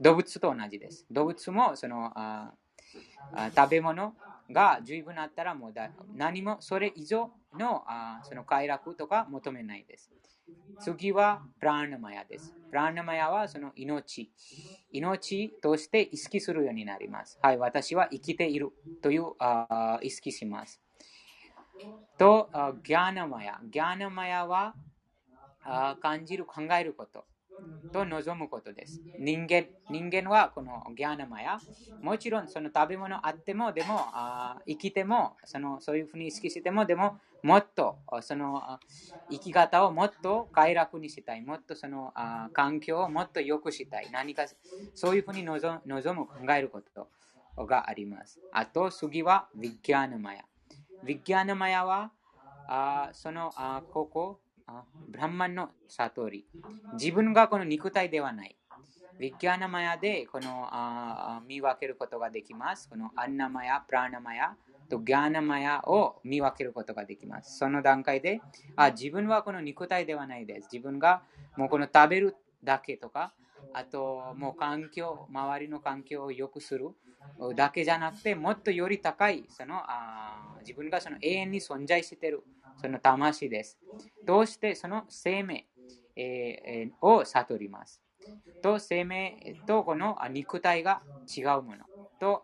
Speaker 2: う、動物と同じです。動物も、その、ああ食べ物が十分あったらもうだ何もそれ以上のあその快楽とか求めないです。次はプラーナマヤです。プラーナマヤはその命。命として意識するようになります。はい、私は生きているというあ意識します。と、ギャーナマヤ。ギャーナマヤはあ感じる、考えること。と望むことです。人間人間はこのギャーナマヤ、もちろんその食べ物あっても、でもあ生きてもその、そういうふうに意識しても、でももっとその生き方をもっと快楽にしたい、もっとそのあ環境をもっと良くしたい、何かそういうふうに望む、考えることがあります。あと次はヴィギャーナマヤ。ヴィギャーナマヤはあそのあここブランマンの悟り。自分がこの肉体ではない。ヴィギャーナマヤでこのあ見分けることができます。このアンナマヤ、プラナマヤとギャーナマヤを見分けることができます。その段階であ自分はこの肉体ではないです。自分がもうこの食べるだけとか、あともう環境、周りの環境を良くするだけじゃなくて、もっとより高いそのあ自分がその永遠に存在しているその魂です。どうしてその生命、えー、を悟ります。と生命とこの肉体が違うものと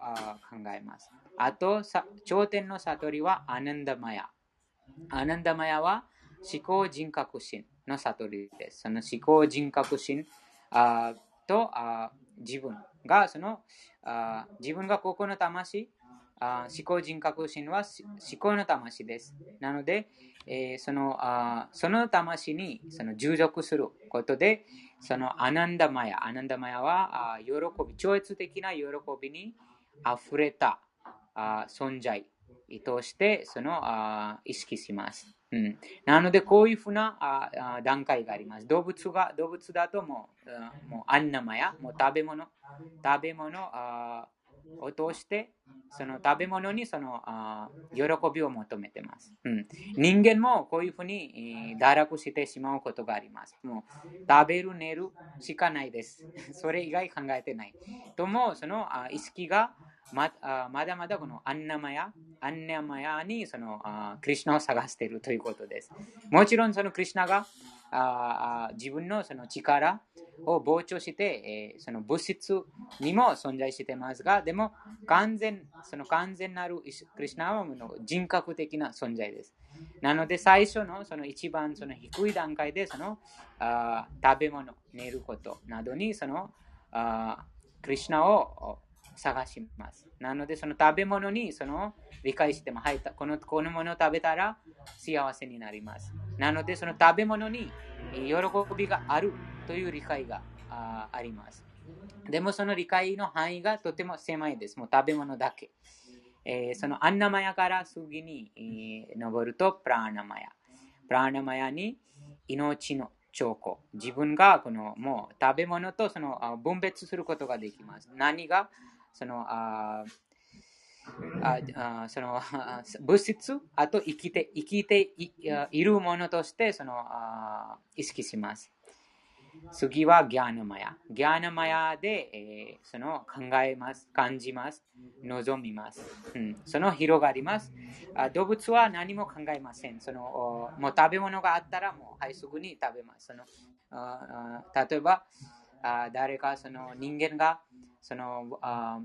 Speaker 2: 考えます。あと、頂点の悟りはアナンダマヤ。アナンダマヤは思考人格心の悟りです。その思考人格心あと自分がその自分がここの魂あ思考人格心は思考の魂です。なので、えー、そのあその魂にその従属することで、そのアナンダマヤ、アナンダマヤはあ喜び、超越的な喜びに溢れたあ存在としてそのあ意識します。うん、なので、こういうふうなあ段階があります。動物が動物だともう、もうアンナマヤ、もう食べ物、食べ物あを通して、その食べ物にそのあ喜びを求めてます、うん。人間もこういうふうに堕落してしまうことがあります。もう食べる、寝るしかないです。<laughs> それ以外考えてない。とも、そのあ意識がままだまだこのアンナマヤ、アンナマヤにそのあクリュナを探しているということです。もちろんそのクリュナがあ自分のその力を膨張して、えー、その物質にも存在してますが、でも完全、その完全なるクリュナはの人格的な存在です。なので最初のその一番その低い段階でそのあ食べ物、寝ることなどにそのあクリュナを探します。なので、その食べ物にその理解しても、はい、このこのものを食べたら幸せになります。なので、その食べ物に喜びがあるという理解があります。でも、その理解の範囲がとても狭いです。もう食べ物だけ。えー、そのアンナマヤから次に、えー、登るとプラーナマヤ。プラーナマヤに命の兆候。自分がこのもう食べ物とその分別することができます。何がそのああその <laughs> 物質、あと生きて生きているものとしてそのあ意識します。次はギャーナマヤ。ギャーナマヤで、えー、その考えます、感じます、望みます。うん、その広がりますあ。動物は何も考えません。そのもう食べ物があったらもう、はい、すぐに食べます。そのあ例えばあ、誰かその人間がそのあ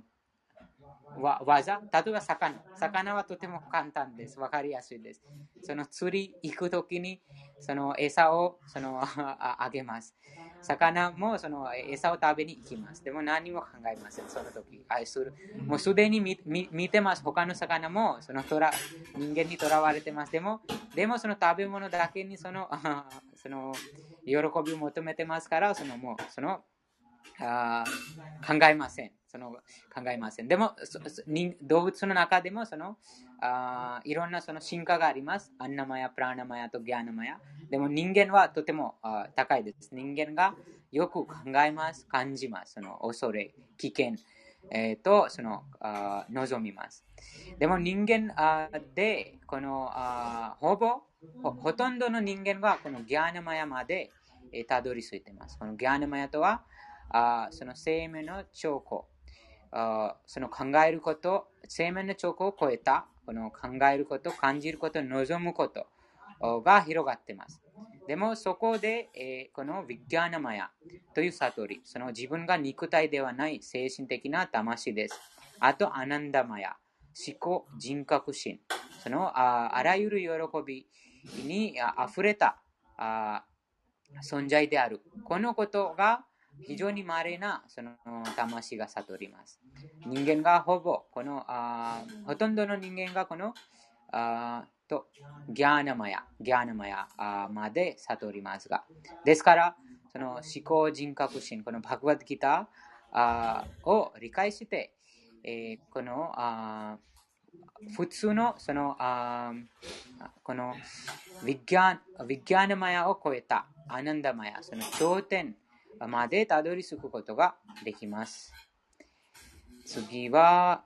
Speaker 2: わ技、例えば魚。魚はとても簡単です。わかりやすいです。その釣り行くときに、その餌をその <laughs> あげます。魚もその餌を食べに行きます。でも何も考えません。その時愛する。もうすでに見見てます。他の魚もそのとら人間にとらわれてます。でも、でもその食べ物だけにその <laughs> その喜びを求めてますから、そのもうそのあ考えません。その考えません。でも、動物の中でもそのあいろんなその進化があります。アンナマヤ、プラナマヤとギャナマヤ。でも人間はとてもあ高いです。人間がよく考えます、感じます。その恐れ、危険、えーとそのあ望みます。でも人間あで、このあほぼほ、ほとんどの人間はこのギャナマヤまでえーたどり着いています。このギャナマヤとは、あその生命の兆候、あその考えること、生命の兆候を超えた、この考えること、感じること、望むことが広がっています。でもそこで、えーこのビッギャーナマヤという悟り、その自分が肉体ではない精神的な魂です。あと、アナンダマヤ、思考、人格心、そのああらゆる喜びに溢れたあ存在である。このことが非常に稀なその魂が悟ります。人間がほぼ、このあほとんどの人間がこのあとギャーナマヤ、ギャーナマヤあまで悟りますが。ですから、その思考人格心、このバグワッドギターあを理解して、えーこのあ普通のそのあこのビッギャンビッギャーナマヤを超えたアナンダマヤ、その頂点までたどり着くことができます。次は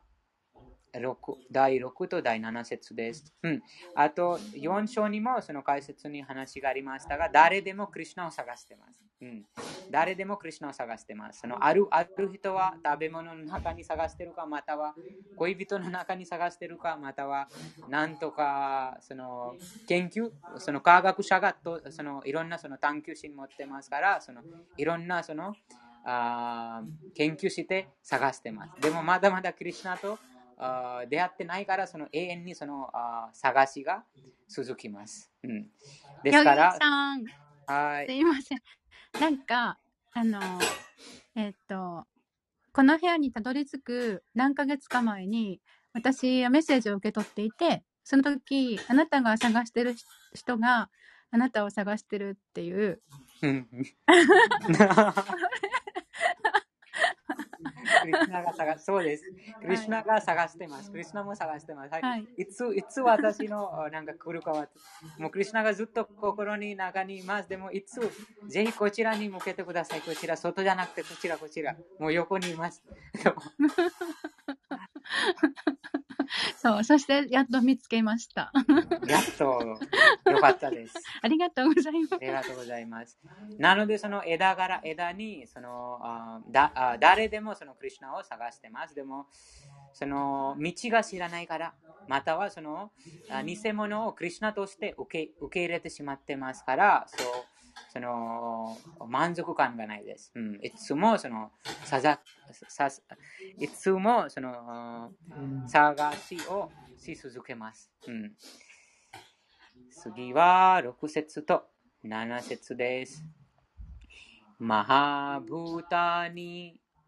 Speaker 2: 六第6と第7節です。うん、あと4章にもその解説に話がありましたが、誰でもクリュナを探しています。うん、誰でもクリュナを探してます。そのあるある人は食べ物の中に探してるか、または恋人の中に探してるか、またはなんとかその研究、その科学者がとそのいろんなその探求心持ってますから、そのいろんなそのあー研究して探してます。でもまだまだクリュナとあー出会ってないから、その永遠にそのあー探しが続きます。うん、ですから、
Speaker 3: さん、
Speaker 2: はい。
Speaker 3: すいません。なんか、あの、えっと、この部屋にたどり着く何ヶ月か前に、私はメッセージを受け取っていて、その時、あなたが探してる人が、あなたを探してるっていう、
Speaker 2: うん <laughs> クリシュナが探そうです。クリシュナが探してます。クリシュナも探してます。はい。
Speaker 3: はい。
Speaker 2: いつ、いつ私の <laughs> あなんか来るかは、もうクリシュナがずっと心に中にいます。でも、いつ、ぜひこちらに向けてください。こちら、外じゃなくて、こちら、こちら。もう横にいます。<laughs>
Speaker 3: そう、そしてやっと見つけました。
Speaker 2: やっと、よかったです。<laughs>
Speaker 3: ありがとうございます
Speaker 2: あ。りがとうございます。なので、その枝から枝に、そのあだあ誰でもそのクリシュナを探してます。でも、その道が知らないから、またはその偽物をクリシュナとして受け受け入れてしまってますから、そうその満足感がないです。うん、いつもそのさざさいつもその探しをし続けます。うん、次は6節と7節です。マ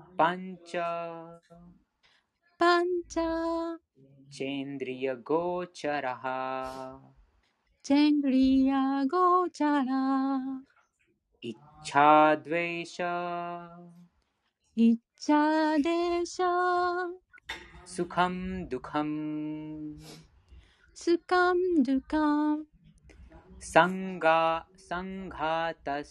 Speaker 2: ニアンカロ
Speaker 3: ブ
Speaker 2: ッディルアヴィャクタ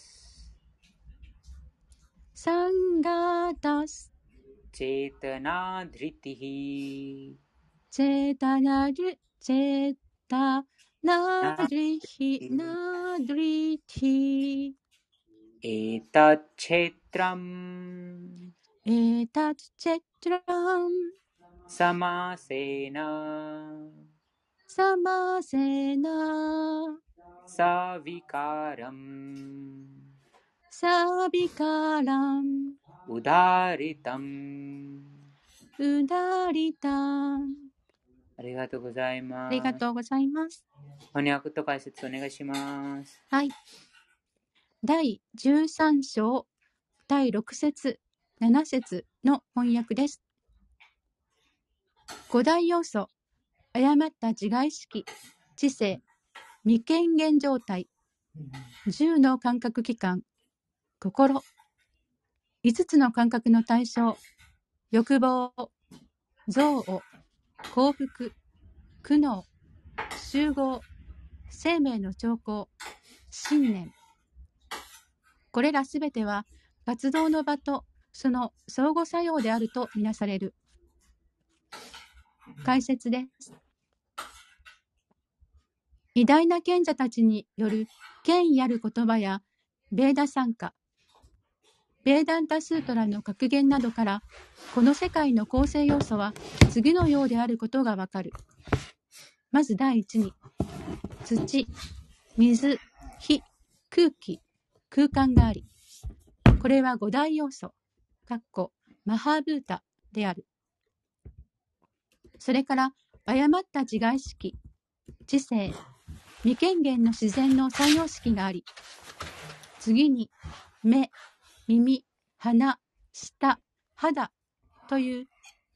Speaker 2: ムエヴァチャ
Speaker 3: ブッディルアビャクタムエバチャ
Speaker 2: インドリヤニ
Speaker 3: インドリヤニ
Speaker 2: ダサイカムチャ
Speaker 3: ダサイカンチャ
Speaker 2: パンチャ
Speaker 3: パンチャ
Speaker 2: チェンドリヤゴチャラハ
Speaker 3: チェンドリヤゴチャラ
Speaker 2: イッチャドゥエシャ
Speaker 3: イッチャデシャ
Speaker 2: スカムドゥカム
Speaker 3: スカンドゥカン
Speaker 2: サンガサンガタス
Speaker 3: サンガタス
Speaker 2: チェタナドリティヒ
Speaker 3: チェタナルチェタナリヒナドリティ
Speaker 2: エタチェトラム
Speaker 3: エタツチェトラン
Speaker 2: サマセナ
Speaker 3: サマセナ
Speaker 2: サビカラム
Speaker 3: サビカラン
Speaker 2: ウダリタム
Speaker 3: 下りた。あ
Speaker 2: ありがとうございます。
Speaker 3: りがとうございます。
Speaker 2: 翻訳と解説お願いします。
Speaker 3: はい。第13章第6節7節の翻訳です。五大要素、誤った自我意識、知性、未権限状態、10の感覚器官、心、5つの感覚の対象、欲望、憎悪、幸福、苦悩、集合、生命の兆候、信念。これらすべては活動の場とその相互作用であるとみなされる。解説です。偉大な賢者たちによる権威ある言葉やベーダ参加、ベーダンタスートラの格言などから、この世界の構成要素は次のようであることがわかる。まず第一に、土、水、火、空気、空間があり、これは五大要素、かっこマハーブータである。それから、誤った自我意識、知性、未権限の自然の三様式があり、次に、目、耳、鼻、舌、肌という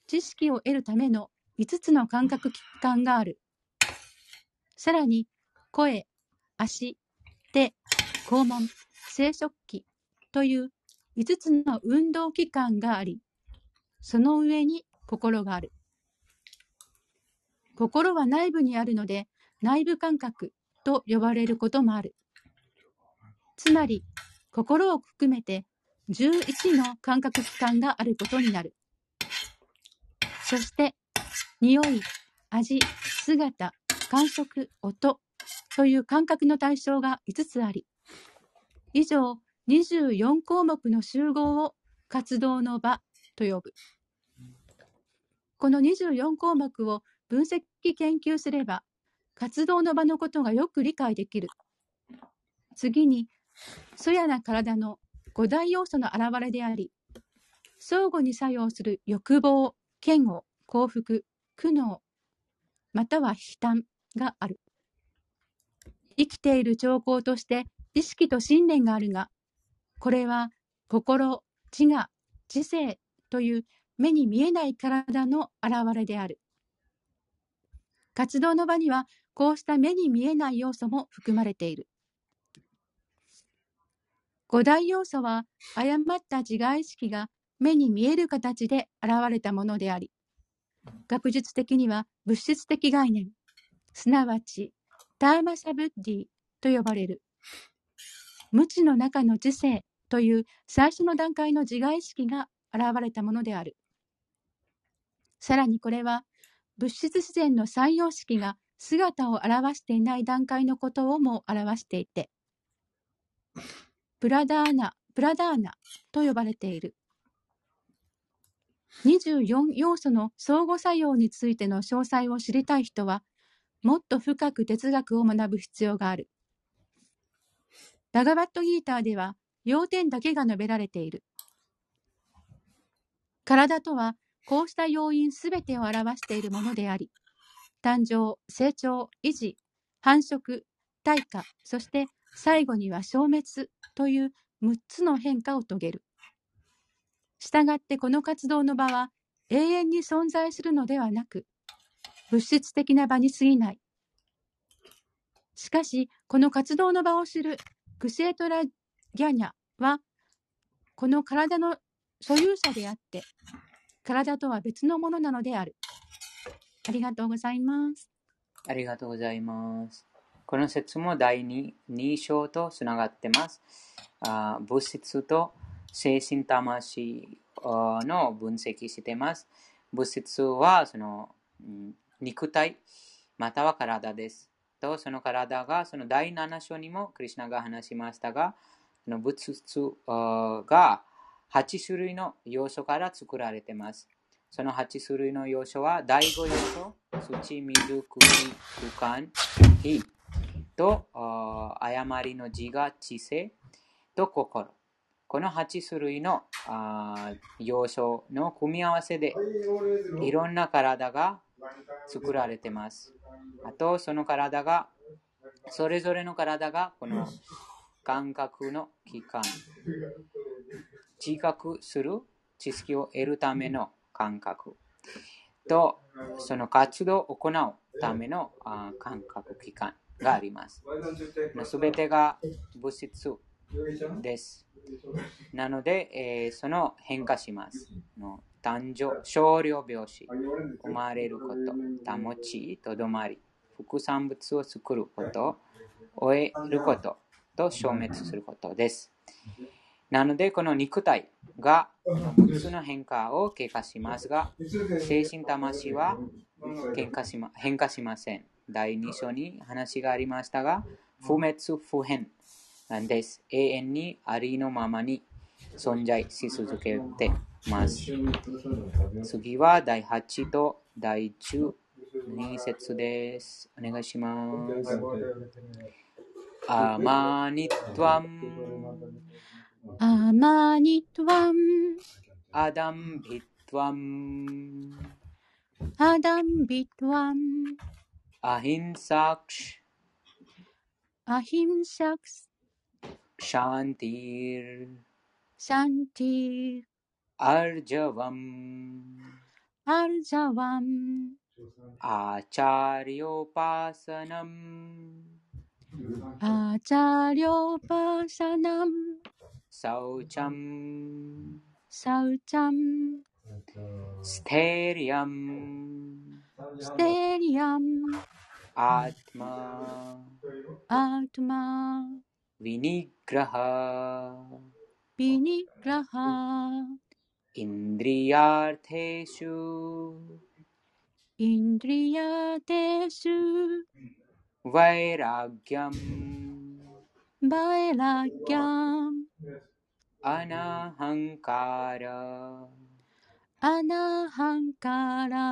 Speaker 3: 知識を得るための5つの感覚器官がある。さらに、声、足、手、肛門、生殖器という5つの運動器官があり、その上に心がある。心は内部にあるので、内部感覚と呼ばれることもある。つまり、心を含めて11の感覚器官があることになる。そして、匂い、味、姿、感触、音という感覚の対象が5つあり、以上24項目の集合を活動の場と呼ぶ。この24項目を分析研究すれば、活動の場のことがよく理解できる。次に、そやな体の五大要素の現れであり、相互に作用する欲望、嫌悪、幸福、苦悩、または悲嘆がある。生きている兆候として意識と信念があるが、これは心、自我、知性という目に見えない体の現れである。活動の場にはこうした目に見えない要素も含まれている。五大要素は誤った自我意識が目に見える形で現れたものであり、学術的には物質的概念、すなわちターマサブッディと呼ばれる。無知の中の知性という最初の段階の自我意識が現れたものである。さらにこれは物質自然の三様式が姿を表していない段階のことをも表していて、プラダーナ、プラダーナと呼ばれている。24要素の相互作用についての詳細を知りたい人は、もっと深く哲学を学ぶ必要がある。バガバットギーターでは要点だけが述べられている。体とはこうした要因すべてを表しているものであり、誕生、成長、維持、繁殖、退化、そして最後には消滅という6つの変化を遂げる。したがってこの活動の場は永遠に存在するのではなく、物質的な場に過ぎない。しかし、この活動の場を知るクセートラ・ギャニャは、この体の所有者であって、体とは別のものなのである。ありがとうございます。
Speaker 2: ありがとうございます。この説も第 2, 2章とつながってます。あ物質と精神魂の分析してます。物質はその肉体または体です。とその体がその第7章にもクリュナが話しましたが、の物質が8種類の要素から作られています。その8種類の要素は第5要素、土、水、空気、空間、火と誤りの自我、知性と心。この8種類の要素の組み合わせでいろんな体が作られてます。あと、その体が、それぞれの体がこの感覚の器官、自覚する知識を得るための感覚と、その活動を行うための感覚器官があります。すべてが物質です。なので、えーその変化します。の誕生、少量病死、生まれること、保ち、とどまり、副産物を作ること、終えることと消滅することです。なので、この肉体が6つの変化を経過しますが、精神魂は変化しま変化しません。第2章に話がありましたが、不滅不変なんです。永遠にありのままに存在し続けてます。次は第8と第12節です。お願いします。アマニトワン、
Speaker 3: アマニトワン、
Speaker 2: アダンビトワン、
Speaker 3: アダンビトワン、
Speaker 2: アチャリ
Speaker 3: ョパシャナム、
Speaker 2: サウチャム、
Speaker 3: サウチャム、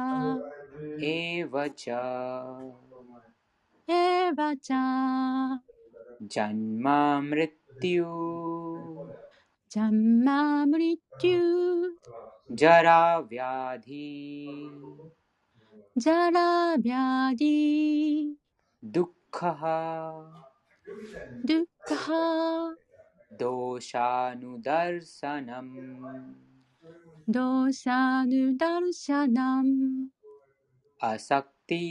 Speaker 2: ステリアム、
Speaker 3: ステリアム、
Speaker 2: アトマ、
Speaker 3: アート अशक्ति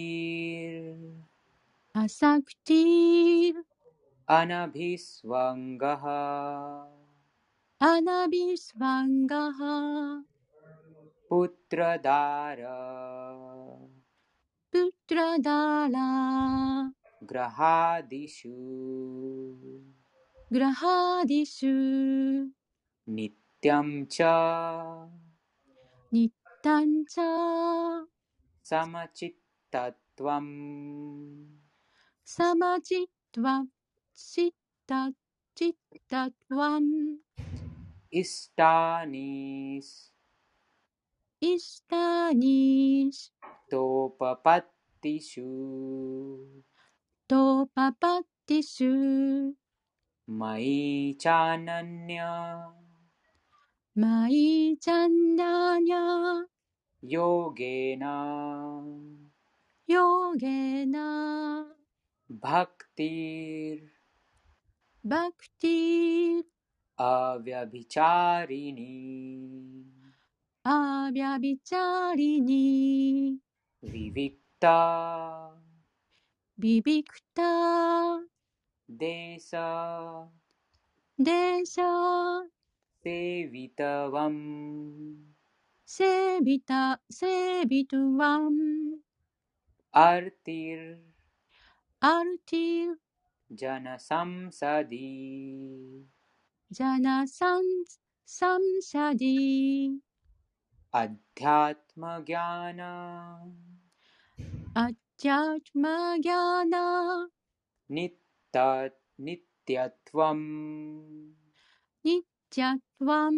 Speaker 3: अशक्ति अनभिस्वङ्गः
Speaker 2: अनभिस्वङ्गः पुत्रदार पुत्रदाला ग्रहादिषु ग्रहादिषु नित्यं च नित्यं च
Speaker 3: समचित्तत्वम्、समचित्त、चित्त、चित्तत्वम्、इष्टानिष्ट、इष्टानिष्ट、उपपत्तिषु、उपपत्तिषु、
Speaker 2: मयि चानन्य、मयि चानन्य、योगेन、योगेन、भक्तिर्、भक्तिर्、
Speaker 3: अव्यभिचारिणी、अव्यभिचारिणी、विविक्त、ビ
Speaker 2: ビクタ、デサ、
Speaker 3: デシャ、
Speaker 2: セビタワン、
Speaker 3: セビタ、セビトワン、
Speaker 2: アルティル、
Speaker 3: アルティル、
Speaker 2: ジャナサディ、
Speaker 3: ジャナサン、サムシャディ、
Speaker 2: タ、ワ
Speaker 3: ン、सेवित्वम् अर्थी जन संसदि संसदि अध्यात्मज्ञानाध्यात्मज्ञानात्यत्वं नित्यत्वं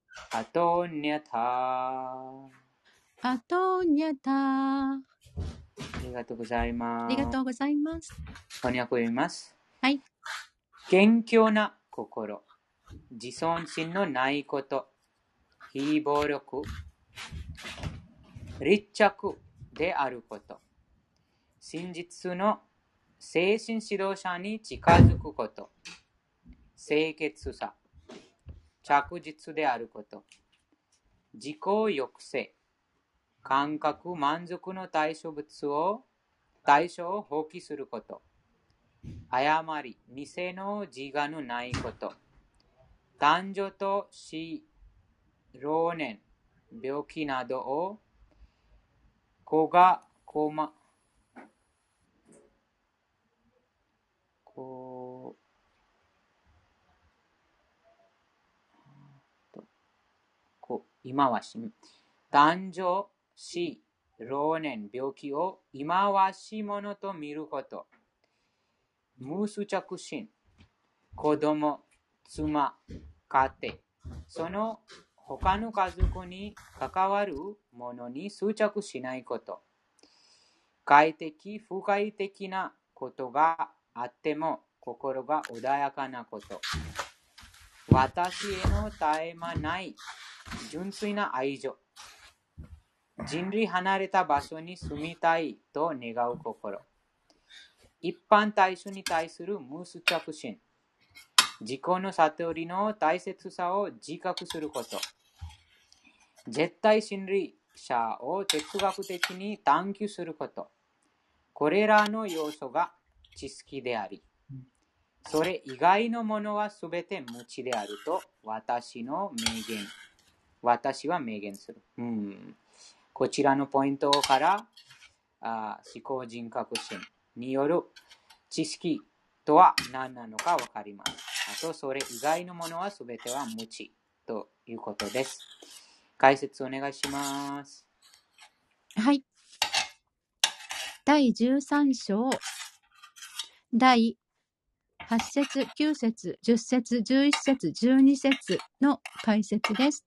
Speaker 2: アトニャタ
Speaker 3: アトニャタあ
Speaker 2: ありがとうございます。
Speaker 3: りがとうございます。
Speaker 2: 翻訳を読みます。
Speaker 3: はい。
Speaker 2: 謙虚な心、自尊心のないこと、非暴力、立着であること、真実の精神指導者に近づくこと、清潔さ、着実であること、自己抑制、感覚満足の対象物を対象を放棄すること。誤り、偽の自我のないこと。男女と死、老年、病気などを子がこま、こう、とこ今はし、男女、死、老年、病気を今はしものと見ること。無執着心、子供、妻、家庭、その他の家族に関わるものに執着しないこと。快適、不快適なことがあっても心が穏やかなこと。私への絶え間ない純粋な愛情。人類離れた場所に住みたいと願う心。一般大衆に対する無執着心。自己の悟りの大切さを自覚すること。絶対真理者を哲学的に探求すること。これらの要素が知識であり、それ以外のものはすべて無知であると私の明言。私は明言する。うん、こちらのポイントからあ思考人格心による知識とは何なのかわかります。あと、それ以外のものはすべては無知ということです。解説お願いします。
Speaker 3: はい。第13章、第8節、9節、10節、11節、12節の解説です。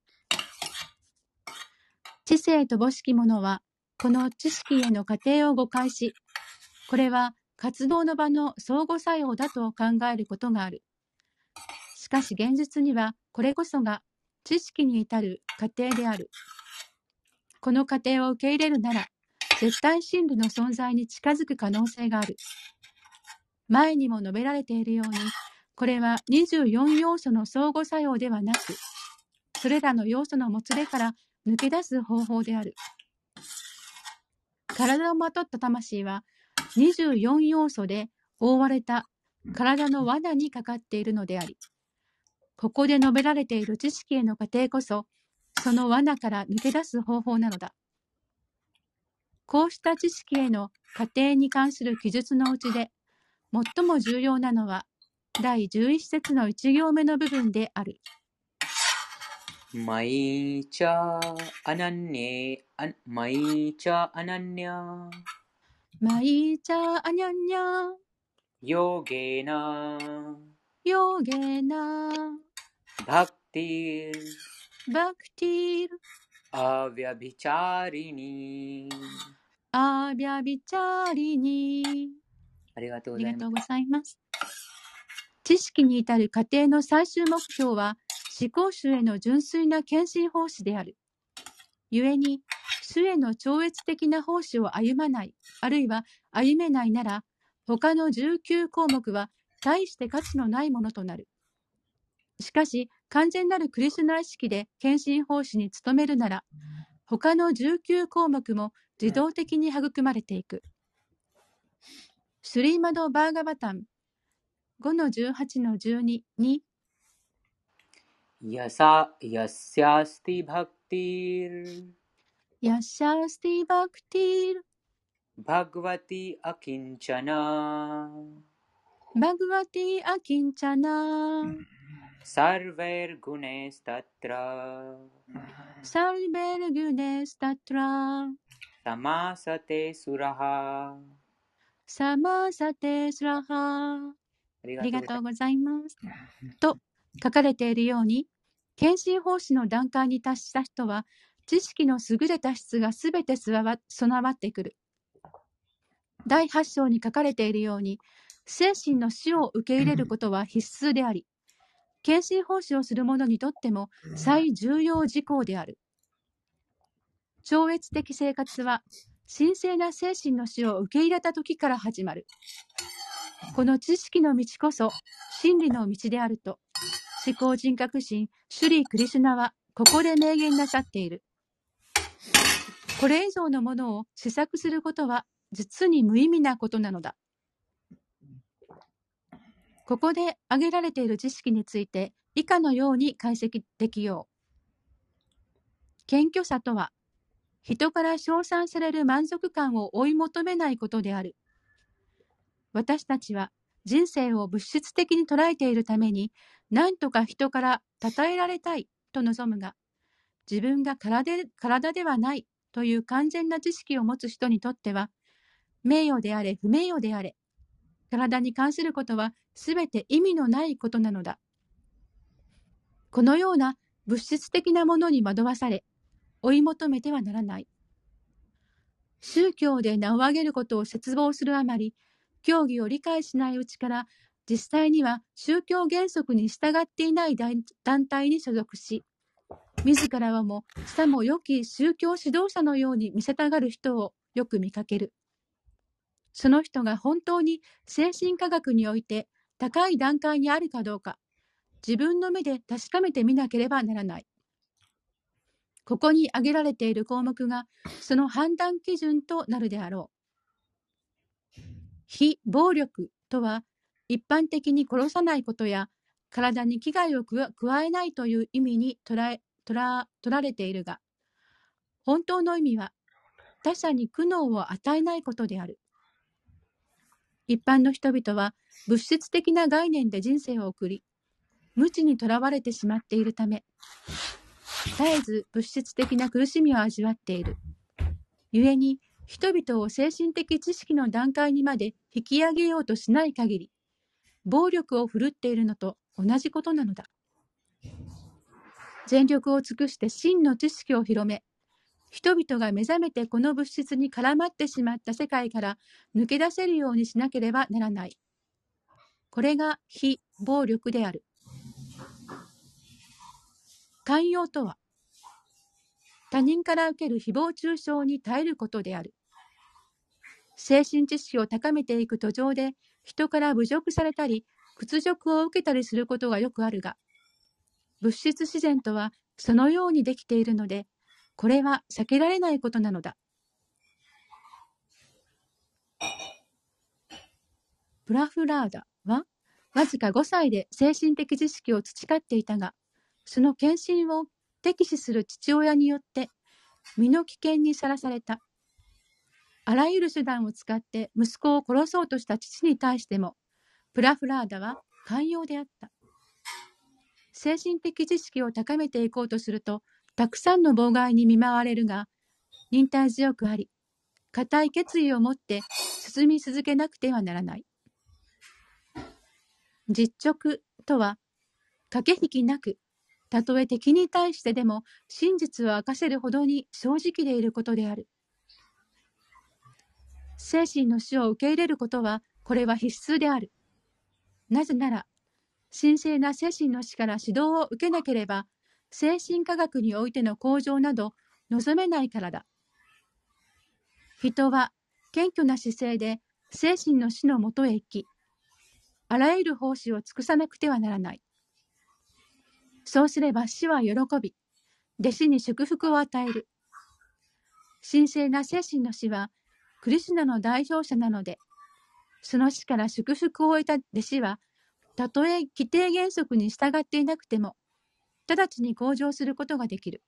Speaker 3: 知性と母式者は、この知識への過程を誤解し、これは活動の場の相互作用だと考えることがある。しかし現実には、これこそが知識に至る過程である。この過程を受け入れるなら、絶対真理の存在に近づく可能性がある。前にも述べられているように、これは24要素の相互作用ではなく、それらの要素のもつれから抜け出す方法である。体をまとった魂は、24要素で覆われた体の罠にかかっているのであり、ここで述べられている知識への過程こそ、その罠から抜け出す方法なのだ。こうした知識への過程に関する記述のうちで、最も重要なのは、第11節の1行目の部分である。
Speaker 2: マイチャアナニャ、マイチャアナニャ、
Speaker 3: マイチャアニャンニャ、
Speaker 2: ヨゲナ、
Speaker 3: ヨーゲーナ、
Speaker 2: バクティル、
Speaker 3: バクティール、
Speaker 2: アヴャビチャリニ。
Speaker 3: アービャビチャーリニ
Speaker 2: ありがとう
Speaker 3: あ。りがとうございます。知識に至る過程の最終目標は、思考主への純粋な献身奉仕である。故に、主への超越的な奉仕を歩まない、あるいは歩めないなら、他の19項目は大して価値のないものとなる。しかし、完全なるクリスナー意識で献身奉仕に努めるなら、他の19項目も自動的に育まれていく。スリーマド・バーガバタン5の18の12に、यस्यास्ति भक्तिर् यस्यास्ति भक्तिर् भगवती अकिञ्चना भगवती अकिञ्चना
Speaker 2: सर्वैर्गुणैस्तत्र
Speaker 3: सर्वैर्गुणैस्तत्र
Speaker 2: समासते सुरः
Speaker 3: समासते सुरः
Speaker 2: あり
Speaker 3: が
Speaker 2: とう
Speaker 3: ございます。と書かれているように献身奉仕の段階に達した人は、知識の優れた質がすべて備わってくる。第8章に書かれているように、精神の死を受け入れることは必須であり、献身奉仕をする者にとっても最重要事項である。超越的生活は、神聖な精神の死を受け入れた時から始まる。この知識の道こそ真理の道であると、思考人格心、シュリー・クリシュナはここで明言なさっている。これ以上のものを試作することは実に無意味なことなのだ。ここで挙げられている知識について以下のように解析できよう。謙虚さとは、人から称賛される満足感を追い求めないことである。私たちは人生を物質的に捉えているために、何とか人から称えられたいと望むが、自分が体で体ではないという完全な知識を持つ人にとっては、名誉であれ不名誉であれ、体に関することは全て意味のないことなのだ。このような物質的なものに惑わされ、追い求めてはならない。宗教で名を上げることを絶望するあまり、教義を理解しないうちから、実際には宗教原則に従っていない団体に所属し、自らはもさも良き宗教指導者のように見せたがる人をよく見かける。その人が本当に精神科学において高い段階にあるかどうか、自分の目で確かめてみなければならない。ここに挙げられている項目が、その判断基準となるであろう。非暴力とは、一般的に殺さないことや、体に危害を加えないという意味に捉え捉ら取られているが、本当の意味は、他者に苦悩を与えないことである。一般の人々は物質的な概念で人生を送り、無知にとらわれてしまっているため、絶えず物質的な苦しみを味わっている。故に、人々を精神的知識の段階にまで引き上げようとしない限り、暴力を振るっているのと同じことなのだ。全力を尽くして真の知識を広め、人々が目覚めてこの物質に絡まってしまった世界から抜け出せるようにしなければならない。これが非暴力である。寛容とは、他人から受ける誹謗中傷に耐えることである。精神知識を高めていく途上で、人から侮辱されたり、屈辱を受けたりすることがよくあるが、物質自然とはそのようにできているので、これは避けられないことなのだ。プラフラーダは、わずか5歳で精神的知識を培っていたが、その献身を敵視する父親によって身の危険にさらされた。あらゆる手段を使って息子を殺そうとした父に対しても、プラフラーダは寛容であった。精神的知識を高めていこうとすると、たくさんの妨害に見舞われるが、忍耐強くあり、固い決意を持って進み続けなくてはならない。実直とは、駆け引きなく、たとえ敵に対してでも真実を明かせるほどに正直でいることである。精神の死を受け入れることは、これは必須である。なぜなら、神聖な精神の死から指導を受けなければ、精神科学においての向上など望めないからだ。人は謙虚な姿勢で精神の死のもとへ行き、あらゆる奉仕を尽くさなくてはならない。そうすれば死は喜び、弟子に祝福を与える。神聖な精神の死は、クリシュナの代表者なので、その死から祝福を得た弟子は、たとえ規定原則に従っていなくても、直ちに向上することができる。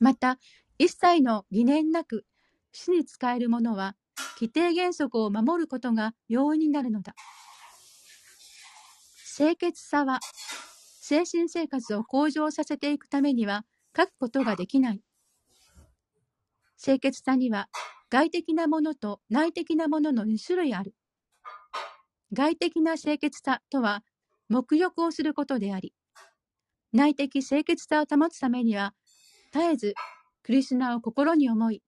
Speaker 3: また、一切の疑念なく死に使える者は、規定原則を守ることが容易になるのだ。清潔さは、精神生活を向上させていくためには書くことができない。清潔さには外的なものと内的なものの2種類ある。外的な清潔さとは沐浴をすることであり、内的清潔さを保つためには、絶えずクリシュナを心に思い、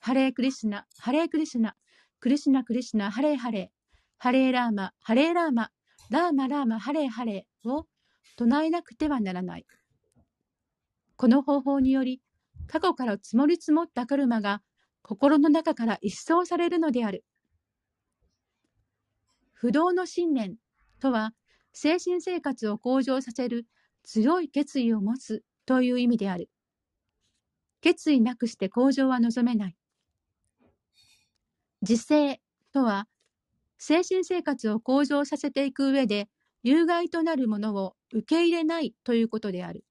Speaker 3: ハレークリシュナ、ハレークリシュナ、クリシュナクリシュナ、ハレーハレー、ハレーラーマ、ハレーラーマ、ラーマラーマ、ハレーハレーを唱えなくてはならない。この方法により、過去から積もり積もったカルマが心の中から一掃されるのである。不動の信念とは、精神生活を向上させる強い決意を持つという意味である。決意なくして向上は望めない。自制とは、精神生活を向上させていく上で有害となるものを受け入れないということである。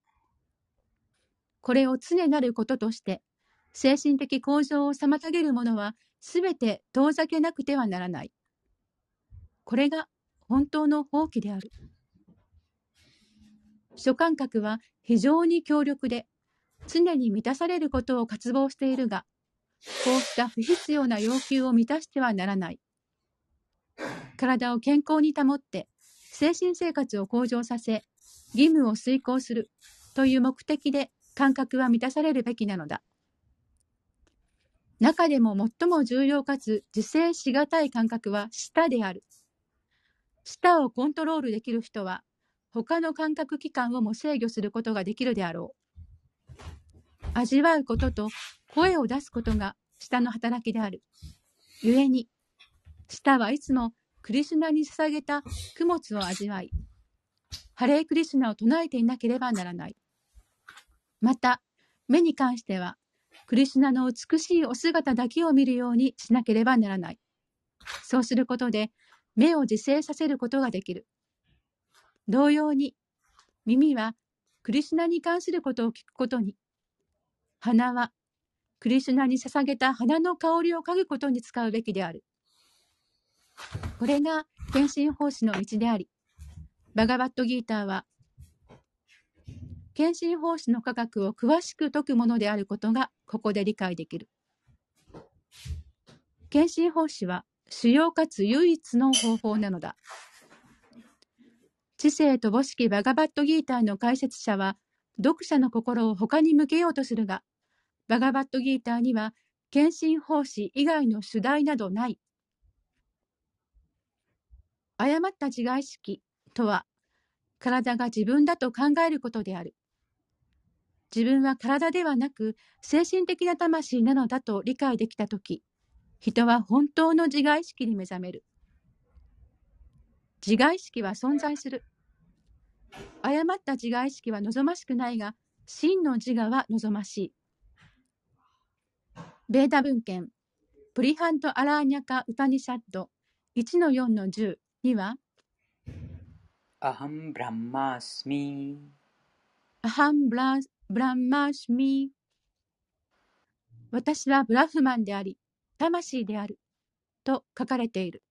Speaker 3: これを常なることとして、精神的向上を妨げるものはすべて遠ざけなくてはならない。これが本当の放棄である。諸感覚は非常に強力で、常に満たされることを渇望しているが、こうした不必要な要求を満たしてはならない。体を健康に保って、精神生活を向上させ、義務を遂行するという目的で感覚は満たされるべきなのだ。中でも最も重要かつ自制しがたい感覚は舌である。舌をコントロールできる人は、他の感覚器官をも制御することができるであろう。味わうことと声を出すことが舌の働きである。故に、舌はいつもクリシュナに捧げた供物を味わい、ハレークリシュナを唱えていなければならない。また、目に関しては、クリシュナの美しいお姿だけを見るようにしなければならない。そうすることで、目を自制させることができる。同様に、耳はクリシュナに関することを聞くことに、鼻はクリシュナに捧げた花の香りを嗅ぐことに使うべきである。これが献身奉仕の道であり、バガバットギーターは、献身奉仕の科学を詳しく説くものであることがここで理解できる。献身奉仕は主要かつ唯一の方法なのだ。知性と母式バガバットギーターの解説者は、読者の心を他に向けようとするが、バガバットギーターには、献身奉仕以外の主題などない。誤った自我意識とは、体が自分だと考えることである。自分は体ではなく精神的な魂なのだと理解できたとき、人は本当の自我意識に目覚める。自我意識は存在する。誤った自我意識は望ましくないが、真の自我は望ましい。ベーダ文献、プリハント・アラーニャカ・ウパニシャッド1の4の10には、
Speaker 2: アハン・ブランマースミ
Speaker 3: アハン・ブラブランマーシュミ私はブラフマンであり、魂である、と書かれている。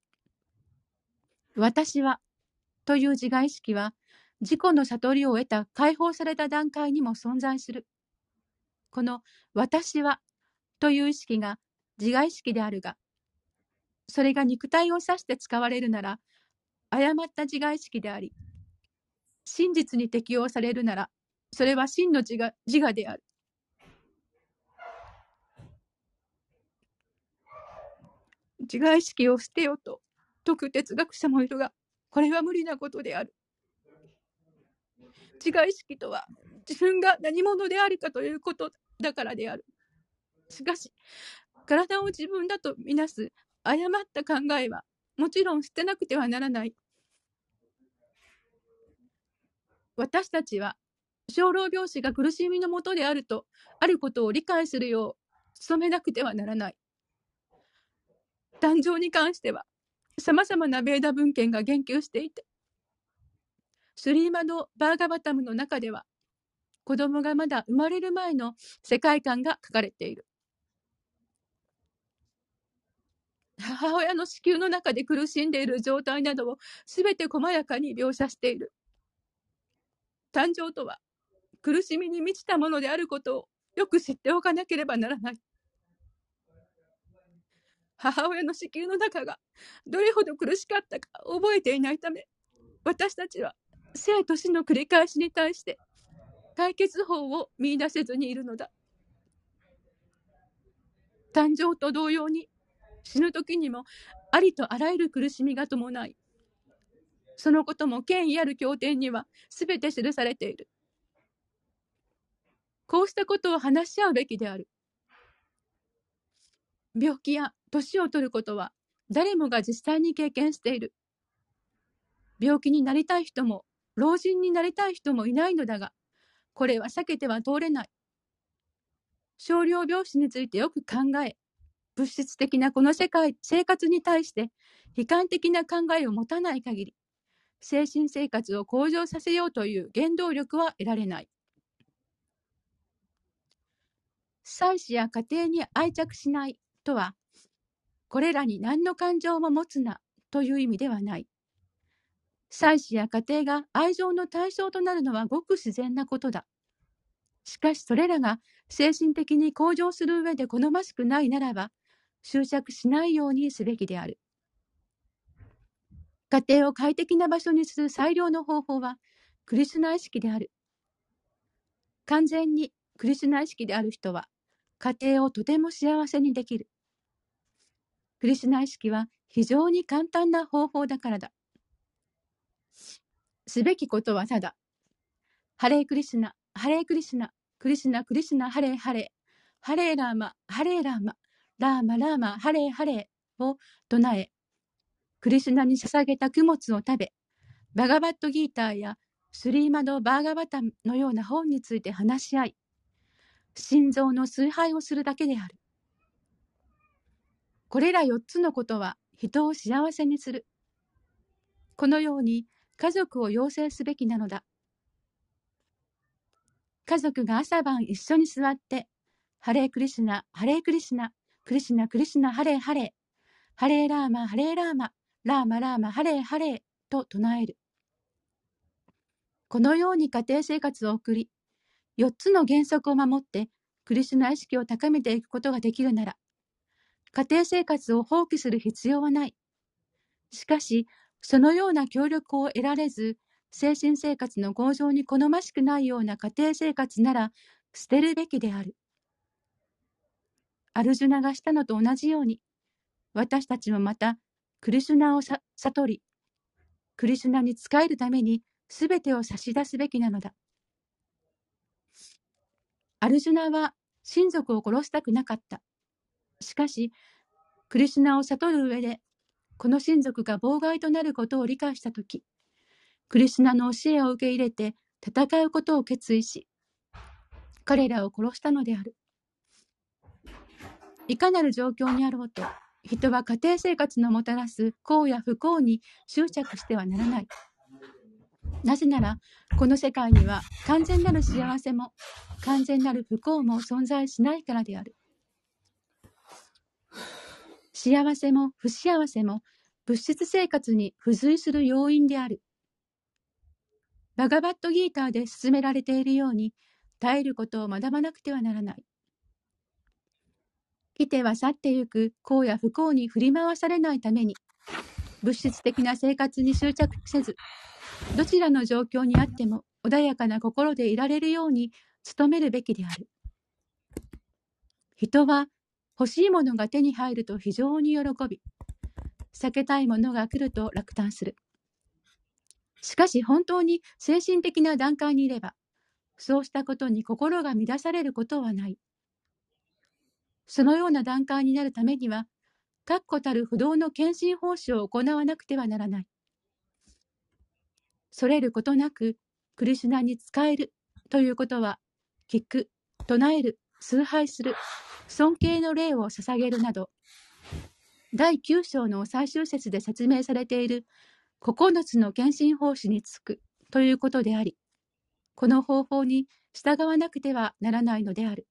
Speaker 3: 私は、という自我意識は、自己の悟りを得た解放された段階にも存在する。この私はという意識が自我意識であるが、それが肉体を指して使われるなら、誤った自我意識であり、真実に適用されるなら、それは真の自我自我である。自我意識を捨てよと説く哲学者もいるが、これは無理なことである。自我意識とは自分が何者であるかということだからである。しかし、体を自分だとみなす誤った考えはもちろん捨てなくてはならない。私たちは小老病死が苦しみのもとであるとあることを理解するよう努めなくてはならない。誕生に関しては様々なベーダ文献が言及していて、スリーマド・バーガバタムの中では子供がまだ生まれる前の世界観が書かれている。母親の子宮の中で苦しんでいる状態などをすべて細やかに描写している。誕生とは苦しみに満ちたものであることをよく知っておかなければならない。母親の子宮の中がどれほど苦しかったか覚えていないため、私たちは生と死の繰り返しに対して解決法を見出せずにいるのだ。誕生と同様に死ぬ時にもありとあらゆる苦しみが伴い、そのことも権威ある経典には全て記されている。こうしたことを話し合うべきである。病気や年を取ることは誰もが実際に経験している。病気になりたい人も老人になりたい人もいないのだが、これは避けては通れない。少量病死についてよく考え、物質的なこの世界、生活に対して悲観的な考えを持たない限り、精神生活を向上させようという原動力は得られない。妻子や家庭に愛着しないとは、これらに何の感情も持つなという意味ではない。妻子や家庭が愛情の対象となるのはごく自然なことだ。しかしそれらが精神的に向上する上で好ましくないならば、執着しないようにすべきである。家庭を快適な場所にする最良の方法は、クリスナ意識である。完全にクリスナ意識である人は、家庭をとても幸せにできる。クリスナ意識は非常に簡単な方法だからだ。すべきことはただ、ハレークリスナ、ハレークリスナ、クリスナ、クリスナ、ハレーハレー、ハレーラーマ、ハレーラーマ、ラーマラーマ、ハレーハレーを唱え、クリスナに捧げた供物を食べ、バガバットギーターやスリーマド・バーガバタのような本について話し合い、心臓の崇拝をするだけである。これら4つのことは人を幸せにする。このように家族を養成すべきなのだ。家族が朝晩一緒に座って、ハレークリシナ、ハレークリシナ、クリシナ、クリシナ、ハレーハレー、ハレーラーマ、ハレーラーマ、ラーマラーマハレーハレーと唱える。このように家庭生活を送り、4つの原則を守ってクリシュナ意識を高めていくことができるなら、家庭生活を放棄する必要はない。しかし、そのような協力を得られず、精神生活の向上に好ましくないような家庭生活なら捨てるべきである。アルジュナがしたのと同じように、私たちもまたクリシュナを悟り、クリシュナに仕えるために全てを差し出すべきなのだ。アルジュナは親族を殺したくなかった。しかし、クリシュナを悟る上で、この親族が妨害となることを理解したとき、クリシュナの教えを受け入れて戦うことを決意し、彼らを殺したのである。いかなる状況にあろうと、人は家庭生活のもたらす幸や不幸に執着してはならない。なぜなら、この世界には完全なる幸せも完全なる不幸も存在しないからである。幸せも不幸せも物質生活に付随する要因である。バガバットギーターで進められているように、耐えることを学ばなくてはならない。来ては去ってゆく幸や不幸に振り回されないために、物質的な生活に執着せず、どちらの状況にあっても穏やかな心でいられるように努めるべきである。人は欲しいものが手に入ると非常に喜び、避けたいものが来ると落胆する。しかし本当に精神的な段階にいれば、そうしたことに心が乱されることはない。そのような段階になるためには、確固たる不動の献身奉仕を行わなくてはならない。それることなく、クリシナに仕えるということは、聞く、唱える、崇拝する、尊敬の礼を捧げるなど、第9章の最終節で説明されている9つの献身奉仕につくということであり、この方法に従わなくてはならないのである。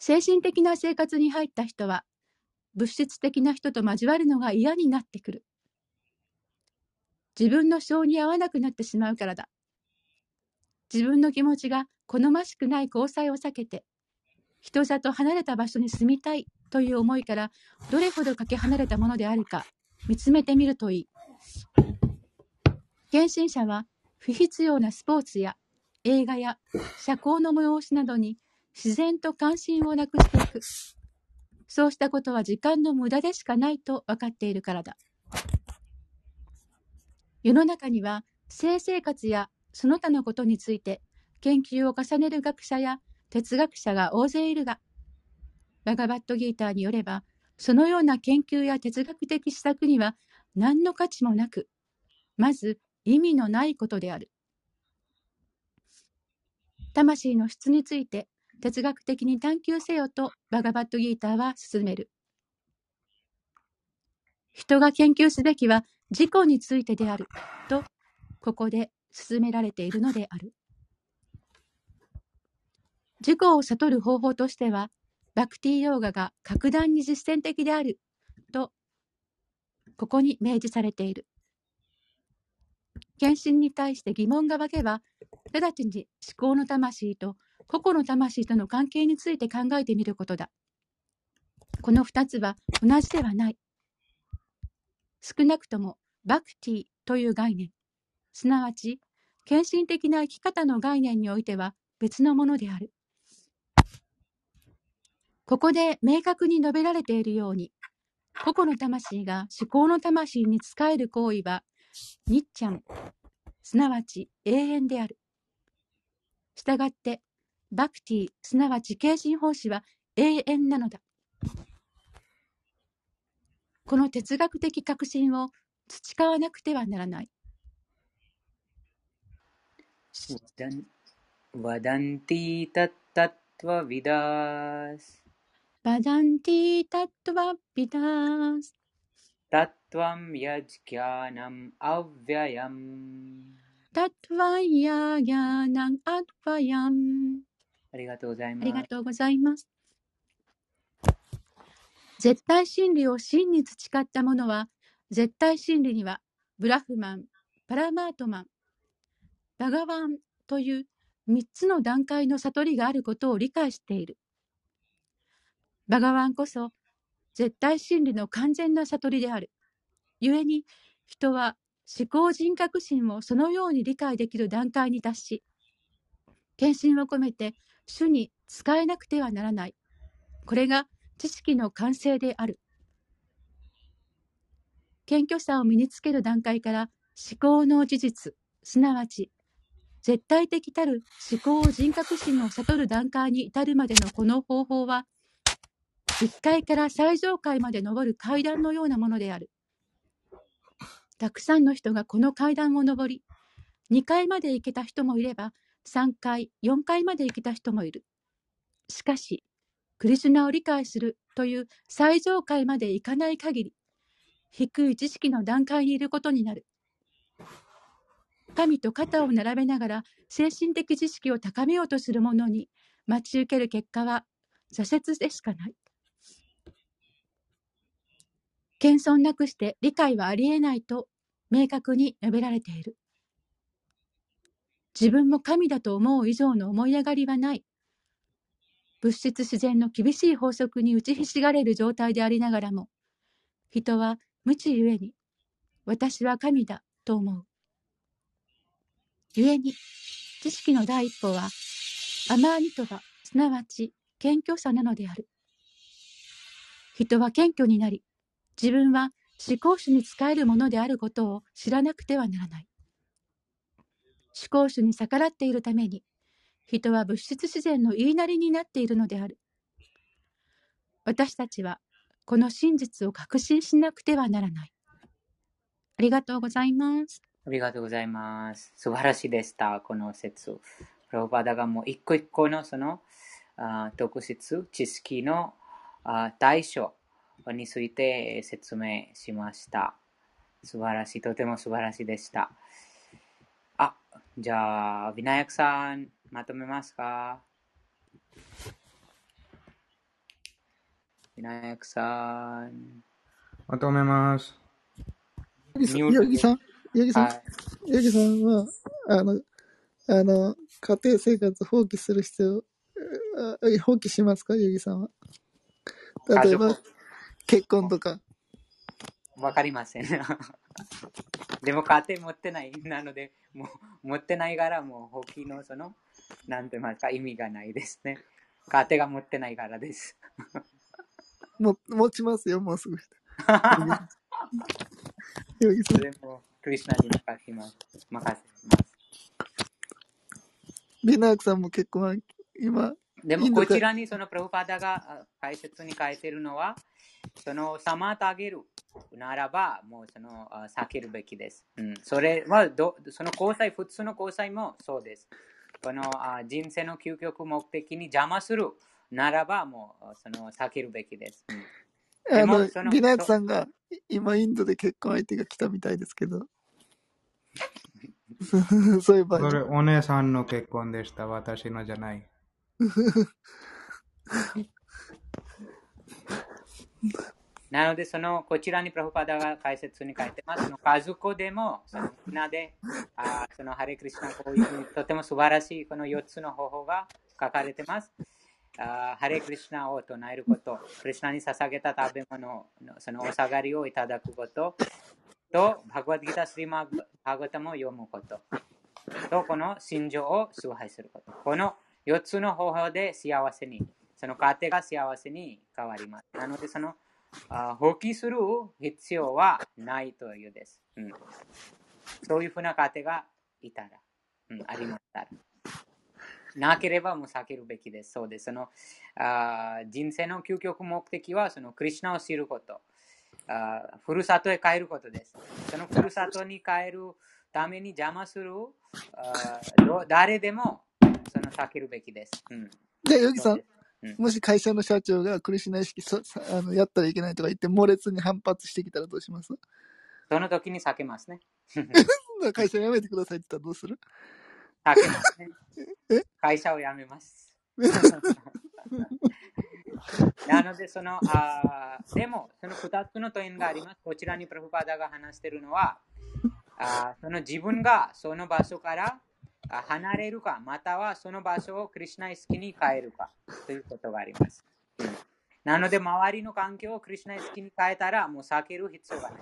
Speaker 3: 精神的な生活に入った人は、物質的な人と交わるのが嫌になってくる。自分の性に合わなくなってしまうからだ。自分の気持ちが好ましくない交際を避けて、人里離れた場所に住みたいという思いからどれほどかけ離れたものであるか見つめてみるといい。献身者は不必要なスポーツや映画や社交の催しなどに自然と関心をなくしていく。そうしたことは時間の無駄でしかないと分かっているからだ。世の中には性生活やその他のことについて研究を重ねる学者や哲学者が大勢いるが、バガバットギーターによれば、そのような研究や哲学的施策には何の価値もなく、まず意味のないことである。魂の質について哲学的に探求せよとバガバットギーターは進める。人が研究すべきは自己についてであると、ここで進められているのである。自己を悟る方法としては、バクティヨーガが格段に実践的であると、ここに明示されている。献身に対して疑問が湧けば、直ちに思考の魂と個々の魂との関係について考えてみることだ。この二つは同じではない。少なくともバクティという概念、すなわち献身的な生き方の概念においては別のものである。ここで明確に述べられているように、個々の魂が思考の魂に仕える行為は、ニッチャン、すなわち永遠である。したがって、バクティ、すなわち敬心奉仕は永遠なのだ。この哲学的核心を培わなくてはならない。バダンティタタトワビダス。
Speaker 2: バダンティ
Speaker 3: タトワビダス。タトワムヤジキャナムアヴヤヤム。タトワヤギャナムアヴヤム。
Speaker 2: ありがとうございます。
Speaker 3: ありがとうございます。絶対真理を真に培った者は、絶対真理には、ブラフマン、パラマートマン、バガワンという三つの段階の悟りがあることを理解している。バガワンこそ、絶対真理の完全な悟りである。故に、人は思考人格心をそのように理解できる段階に達し、献身を込めて主に仕えなくてはならない。これが知識の完成である。謙虚さを身につける段階から思考の事実、すなわち絶対的たる思考人格心を悟る段階に至るまでのこの方法は、1階から最上階まで登る階段のようなものである。たくさんの人がこの階段を登り、2階まで行けた人もいれば、3階、4階まで行けた人もいる。しかし、クリシュナを理解するという最上階まで行かない限り、低い知識の段階にいることになる。神と肩を並べながら精神的知識を高めようとする者に待ち受ける結果は挫折でしかない。謙遜なくして理解はありえないと明確に述べられている。自分も神だと思う以上の思い上がりはない。物質自然の厳しい法則に打ちひしがれる状態でありながらも、人は無知ゆえに、私は神だと思う。ゆえに、知識の第一歩は、アマーニトバ、すなわち謙虚さなのである。人は謙虚になり、自分は思考主に仕えるものであることを知らなくてはならない。思考主に逆らっているために、人は物質自然の言いなりになっているのである。私たちはこの真実を確信しなくてはならない。ありがとうございます。
Speaker 2: ありがとうございます。素晴らしいでした、この説。プロパダがもう一個一個のそのあ特質、知識のあ対象について説明しました。素晴らしい、とても素晴らしいでした。あ、じゃあ、ビナヤクさん、まとめますか？ビナヤクさん。
Speaker 4: まとめます。
Speaker 1: ヤギさん？
Speaker 2: ミュート
Speaker 1: ヤギさん？
Speaker 4: ヨギさん、
Speaker 2: はい。
Speaker 4: ヨギさんは、あの、あの、家庭生活放棄する必要、あ放棄しますか？ヨギさんは。例えば
Speaker 2: 家、
Speaker 4: 結婚とか。
Speaker 2: わかりません。<laughs> でも家庭持ってない。なので、もう持ってないから、もう放棄のその、なんて言いますか、意味がないですね。家庭が持ってないからです。
Speaker 4: も持ちますよ、もうすぐ。<laughs>
Speaker 2: それもクリスナに任せます。任せます。
Speaker 4: ビナークさんも結婚は今、
Speaker 2: でもこちらにそのプラブパダがあ解説に書いてるのは、その妨げるならば、もうそのあ避けるべきです。うん、それはど、その交際、普通の交際もそうです。このあ人生の究極目的に邪魔するならば、もうその避けるべきです。うもその、
Speaker 4: ビナークさんが今インドで結婚相手が来たみたいですけど。<laughs> そういう場合
Speaker 5: それ、お姉さんの結婚でした。私のじゃない。<laughs>
Speaker 2: なので、そのこちらにプラフパダが解説に書いてます。その家族でも、そのみんなで、あそのハレクリスナこういうふうにとても素晴らしいこの4つの方法が書かれてます。あハレクリスナを唱えること、クリスナに捧げた食べ物のそのお下がりをいただくことと、バグワッドギタースリマバグタも読むことと、この心情を崇拝すること。この4つの方法で幸せに、その家庭が幸せに変わります。なので、そのあ放棄する必要はないというです。うん、そういうふうな家庭がいたら、うん、ありましたら。なければもう避けるべきです。そうです。そのあ人生の究極目的はそのクリシナを知ることあ。ふるさとへ帰ることです。そのふるさとに帰るために邪魔するあど誰でもその避けるべきです。うん、
Speaker 4: じゃあ、ヨギさんもし会社の社長がクリシュナ意識そさあのやったらいけないとか言って猛烈に反発してきたらどうします？
Speaker 2: その時に避けますね。<laughs>
Speaker 4: 会社辞めてくださいって言ったらどうする？
Speaker 2: 避けますね <laughs>
Speaker 4: え？
Speaker 2: 会社を辞めます。<laughs> なので、その、あーでも、その2つの点があります。こちらにプラフパダが話しているのは、あーその自分がその場所からあ離れるか、またはその場所をクリシュナイスキに変えるかということがあります。なので、周りの環境をクリシュナイスキに変えたら、もう避ける必要がない。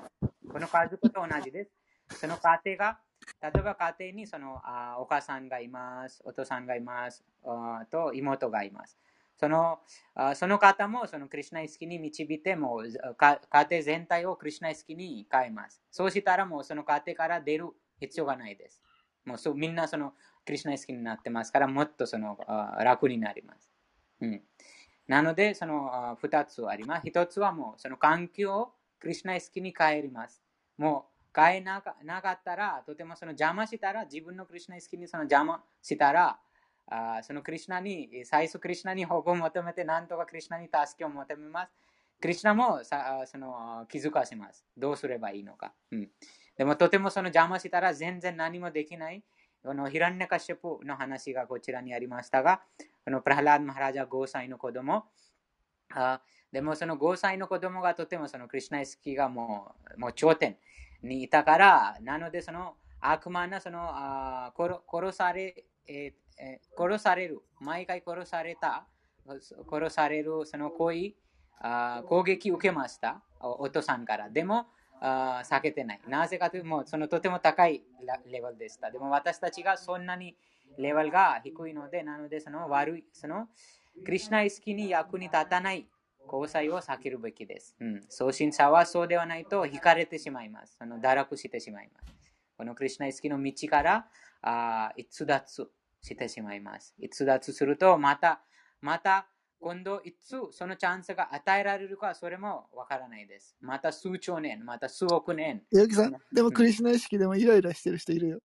Speaker 2: この家族と同じです。その家庭が、例えば家庭にそのあお母さんがいます、お父さんがいます、あと妹がいます。そのあその方もそのクリシュナイスキに導いても家庭全体をクリシュナイスキに変えます。そうしたらもうその家庭から出る必要がないです。もうそうみんなそのクリシュナイスキーになってますからもっとその楽になります。うん、なのでその2つあります。1つはもうその環境をクリシュナイスキーに変えます。もう変えなかったら、とてもその邪魔したら、自分のクリシュナ意識にその邪魔したら、あそのクリシュナに、最初クリシュナに保護を求めて、なんとかクリシュナに助けを求めます。クリシュナもさその気づかせます。どうすればいいのか。うん、でもとてもその邪魔したら全然何もできない。このヒランネカシェプの話がこちらにありましたが、このプラハラード・マハラジャ5歳の子供、あでもその5歳の子供がとてもそのクリュナ意識がもうもう頂点にいたから、なのでその悪魔なそのあ殺殺され、えーえー殺される、毎回殺された、殺されるその行為、あ攻撃受けました、おお父さんから。でも、あ避けてない。なぜかというと、もうそのとても高いレベルでした。でも私たちがそんなにレベルが低いので、なのでその悪い、そのクリシュナ意識に役に立たない交際を避けるべきです。うん、送信者はそうではないと惹かれてしまいます。その堕落してしまいます。このクリシュナ意識の道からあ逸脱してしまいます。逸脱すると、また、また、今度いつそのチャンスが与えられるか、それもわからないです。また数兆年、また数億年。
Speaker 4: ヨギさん、でもクリシュナ意識でもイライラしてる人いるよ。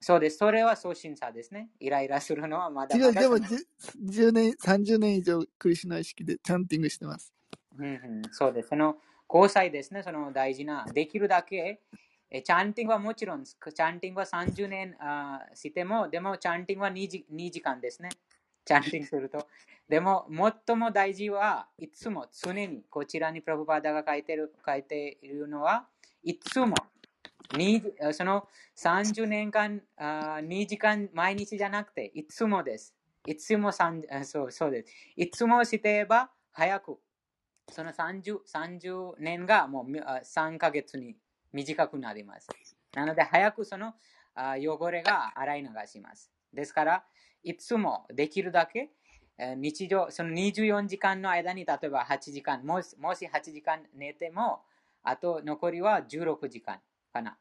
Speaker 2: そうです。それは送信者ですね。イライラするのはまだまだ
Speaker 4: でも
Speaker 2: その
Speaker 4: じ10年、30年以上クリシュナ意識でチャンティングしてます。
Speaker 2: うんうん、そうです。その交際ですね、その大事な、できるだけ、えチャンティングはもちろん、チャンティングは30年あーしても、でもチャンティングは 2, 時2時間ですね。チャンティングすると。でも、最も大事はいつも常に、こちらにプラブパダが書いてる書いているのは、いつもその30年間あ2時間毎日じゃなくて、いつもです。いつもそうそうです。いつもしてれば早く、その 30, 30年がもう3ヶ月に短くなります。なので早くその汚れが洗い流します。ですから、いつもできるだけ日常、その24時間の間に例えば8時間、もしもし8時間寝ても、あと残りは16時間かな。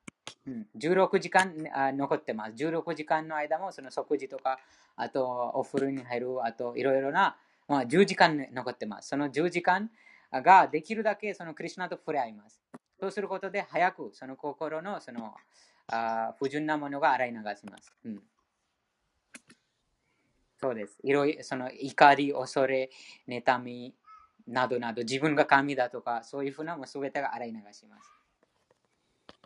Speaker 2: うん、16時間あ残ってます。16時間の間もその食事とか、あとお風呂に入る、あといろいろな、まあ、10時間残ってます。その10時間ができるだけそのクリュナと触れ合います。そうすることで早くその心のそのあ不純なものが洗い流します。うん、そうです。いろいろその怒り、恐れ、妬みなどなど自分が神だとかそういうふうなもすべてが洗い流します。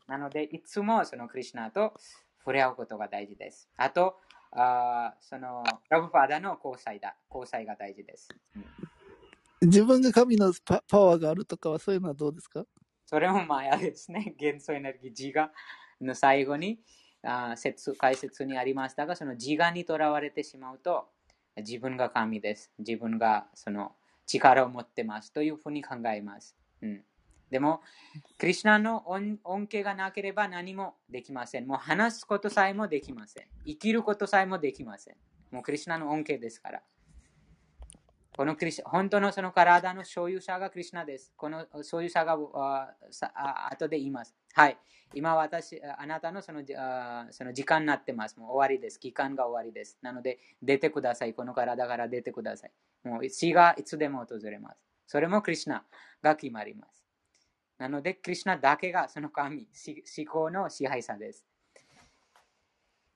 Speaker 2: なので、いつもそのクリュナと触れ合うことが大事です。あと、あーそのラブパーダの交際だ交際が大事です。うん
Speaker 4: 自分が神のパパワーがあるとかはそういうのはどうですか？
Speaker 2: それもマヤですね。元素エネルギー、自我の最後にあ説解説にありましたが、その自我にとらわれてしまうと、自分が神です。自分がその力を持ってますというふうに考えます。うん、でも、クリュナの恩恩恵がなければ何もできません。もう話すことさえもできません。生きることさえもできません。もうクリュナの恩恵ですから。このクリシ本当のその体の所有者がクリュナです。この所有者があ後で言います。はい。今私、あなたのそのその時間になってます。もう終わりです。期間が終わりです。なので、出てください。この体から出てください。もう死がいつでも訪れます。それもクリュナが決まります。なので、クリュナだけがその神、思考の支配者です。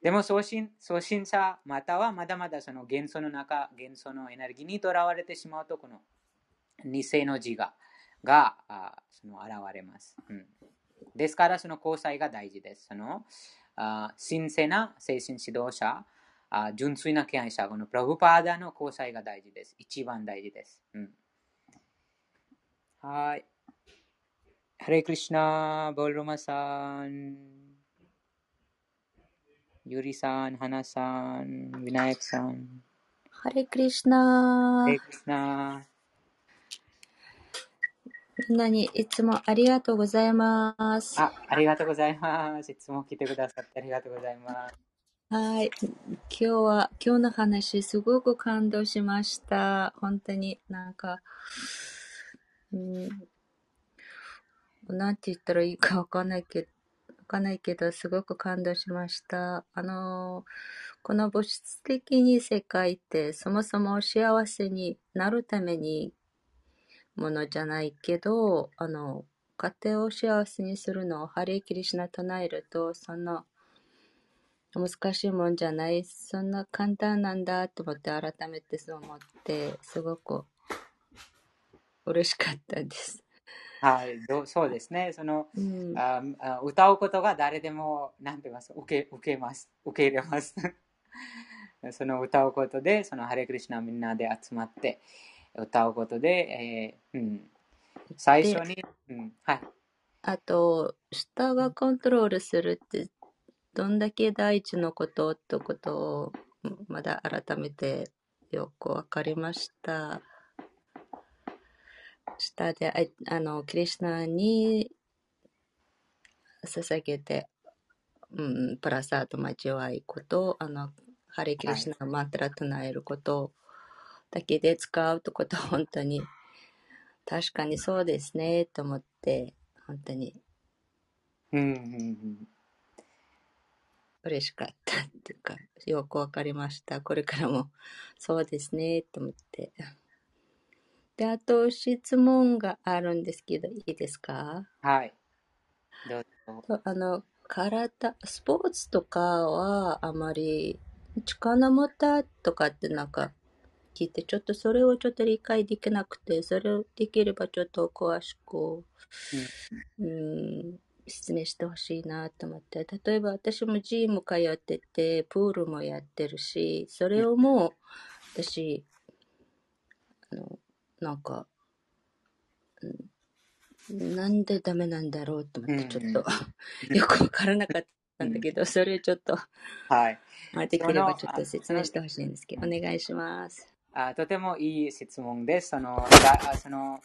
Speaker 2: でも送信、送信者、またはまだまだその元素の中、元素のエネルギーにとらわれてしまうと、この偽の自我があその現れます、うん。ですから、その交際が大事です。そのあ神聖な精神指導者、あ純粋な敬愛者、このプラブパーダの交際が大事です。一番大事です。うん、はい。ハレクリシナ、ボルロマさん。ゆりさん、はなさん、ウィナヤクさん。
Speaker 6: ハレクリシナ
Speaker 2: ハレクリシナ。
Speaker 6: みんなにいつもありがとうございます。
Speaker 2: あ、ありがとうございます。いつも来てくださってありがとうございます。
Speaker 6: はい。今日は、今日の話すごく感動しました。本当になんか、うん、なんて言ったらいいかわかんないけど、わかないけど、すごく感動しました。あの、この物質的に世界ってそもそも幸せになるためにものじゃないけど、あの、家庭を幸せにするのをハレーキリシナ唱えると、その難しいもんじゃない、そんな簡単なんだと思って改めてそう思って、すごく嬉しかったです。
Speaker 2: はい、どうそうですね。その、
Speaker 6: うん、
Speaker 2: ああ歌うことが誰でも、なんて言います受け、受けます。<laughs> 受け入れます。<laughs> その歌うことで、そのハレクリシナみんなで集まって歌うことで、えーうん、最初に、うん、はい。
Speaker 6: あと、舌がコントロールするって、どんだけ大事なことってことを、まだ改めてよくわかりました。舌で、ああの、クリシナに捧げて、うん、プラサーと交わいこと、あの、ハレクリシナのマントラ唱えることだけで使うってことは本当に、確かにそうですね、と思って、本当に
Speaker 2: うんうんうん
Speaker 6: 嬉しかったっていうか、よくわかりました。これからもそうですね、と思って。で、あと質問があるんですけど、いいですか？
Speaker 2: はい。どうぞ。
Speaker 6: とあの、体、スポーツとかはあまり力持ったとかってなんか聞いて、ちょっとそれをちょっと理解できなくて、それをできればちょっと詳しく、うん、説明してほしいなと思って。例えば私もジム通ってて、プールもやってるし、それをもう私、あの、なんか、うんなんでダメなんだろうと思って、ちょっと
Speaker 2: うん <laughs>
Speaker 6: よくわからなかったんだけど、それをちょっと、
Speaker 2: はい。
Speaker 6: あできればちょっと説明してほしいんですけど、お願いします。
Speaker 2: あとてもいい質問です。そのだその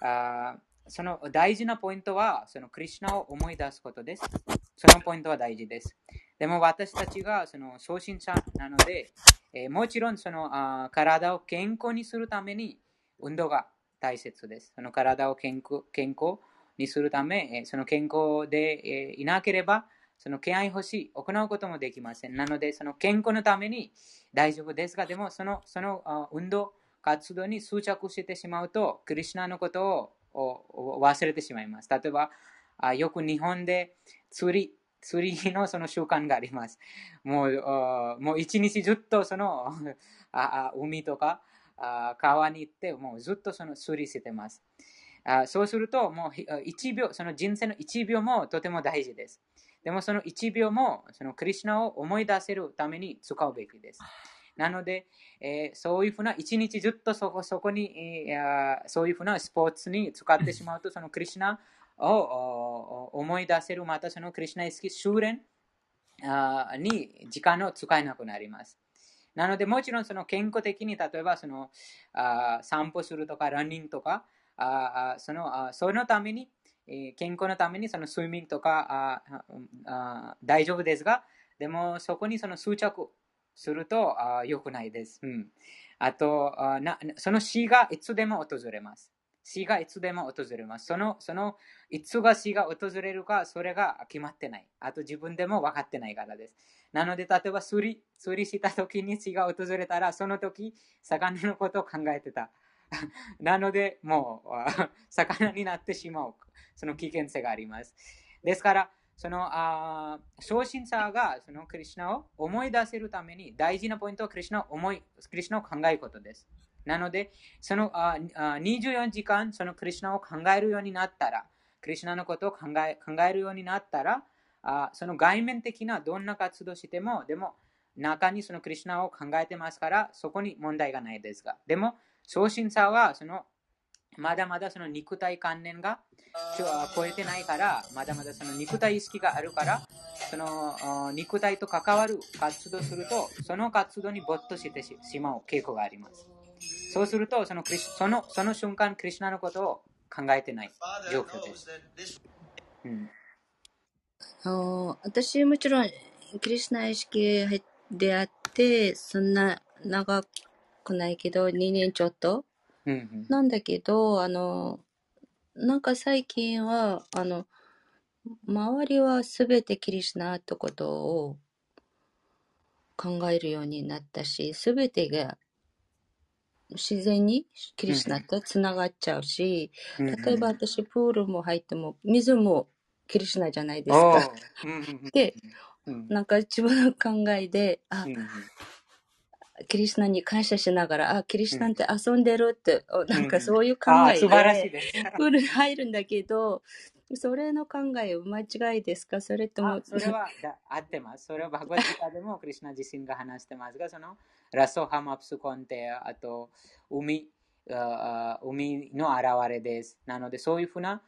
Speaker 2: あその大事なポイントは、そのクリシナを思い出すことです。そのポイントは大事です。でも私たちがその初心者なので、えーもちろんそのあ体を健康にするために運動が大切です。その体を健康健康にするため、その健康で、いなければ、その敬愛欲しい行うこともできません。なので、その健康のために大丈夫ですが、でもそのその運動活動に執着してしまうと、クリシナのことを忘れてしまいます。例えば、よく日本で釣り釣りのその習慣があります。もうもう一日ずっとその <laughs> ああ海とかあ川に行って、もうずっとその釣りしてます。あそうすると、もう1秒、その人生の1秒もとても大事です。でもその1秒もそのクリシナを思い出せるために使うべきです。なので、えーそういうふうな一日ずっとそこそこに、えーそういうふうなスポーツに使ってしまうと、そのクリシナを思い出せる、またそのクリシナ意識修練に時間を使えなくなります。なので、もちろんその健康的に、例えばそのあ散歩するとか、ランニングとか、あそのあそのために、え健康のためにそのスイミングとかああ大丈夫ですが、でもそこにその執着するとあ良くないです。うん、あとあな、その死がいつでも訪れます。死がいつでも訪れます。その、その、いつが死が訪れるか、それが決まってない。あと自分でも分かってないからです。なので、例えば釣り、釣りした時に死が訪れたら、その時、魚のことを考えてた。<laughs> なので、もう、<laughs> 魚になってしまう。その危険性があります。ですから、そのあー初心者がそのクリシナを思い出せるために大事なポイントはクリシナを思い、クリシナを考えることです。なので、そのああ24時間そのクリシナを考えるようになったら、クリシナのことを考え考えるようになったら、あその外面的などんな活動しても、でも中にそのクリシナを考えてますから、そこに問題がないですが、でも初心者はそのまだまだその肉体観念が超えてないから、まだまだその肉体意識があるから、その肉体と関わる活動すると、その活動に没頭してしまう傾向があります。そうするとそのクリスその、その瞬間、クリシナのことを考えてない状況です。うん。
Speaker 6: あの私もちろん、クリスナ意識であって、そんな長くないけど、2年ちょっと。
Speaker 2: うんうん。
Speaker 6: なんだけど、あの、なんか最近は、あの、周りはすべてキリシュナってことを考えるようになったし、すべてが自然にキリシュナとつながっちゃうし、
Speaker 2: うんうん。
Speaker 6: 例えば私プールも入っても水もキリシュナじゃないですか。
Speaker 2: うんうんうん
Speaker 6: で、
Speaker 2: うん。
Speaker 6: なんか自分の考えで、あ
Speaker 2: う、んうん。
Speaker 6: キリシュナに感謝しながら、あ、キリシュナって遊んでるって、おなんかそういう考えで。プールに入るんだけど、それの考えは間違いですか？それとも
Speaker 2: あ、それはだ合ってます。それはバグバッドギターでもクリシナ自身が話してますが、そのラソハマプスコンテア、あと海海の現れです。なので、そういうふうな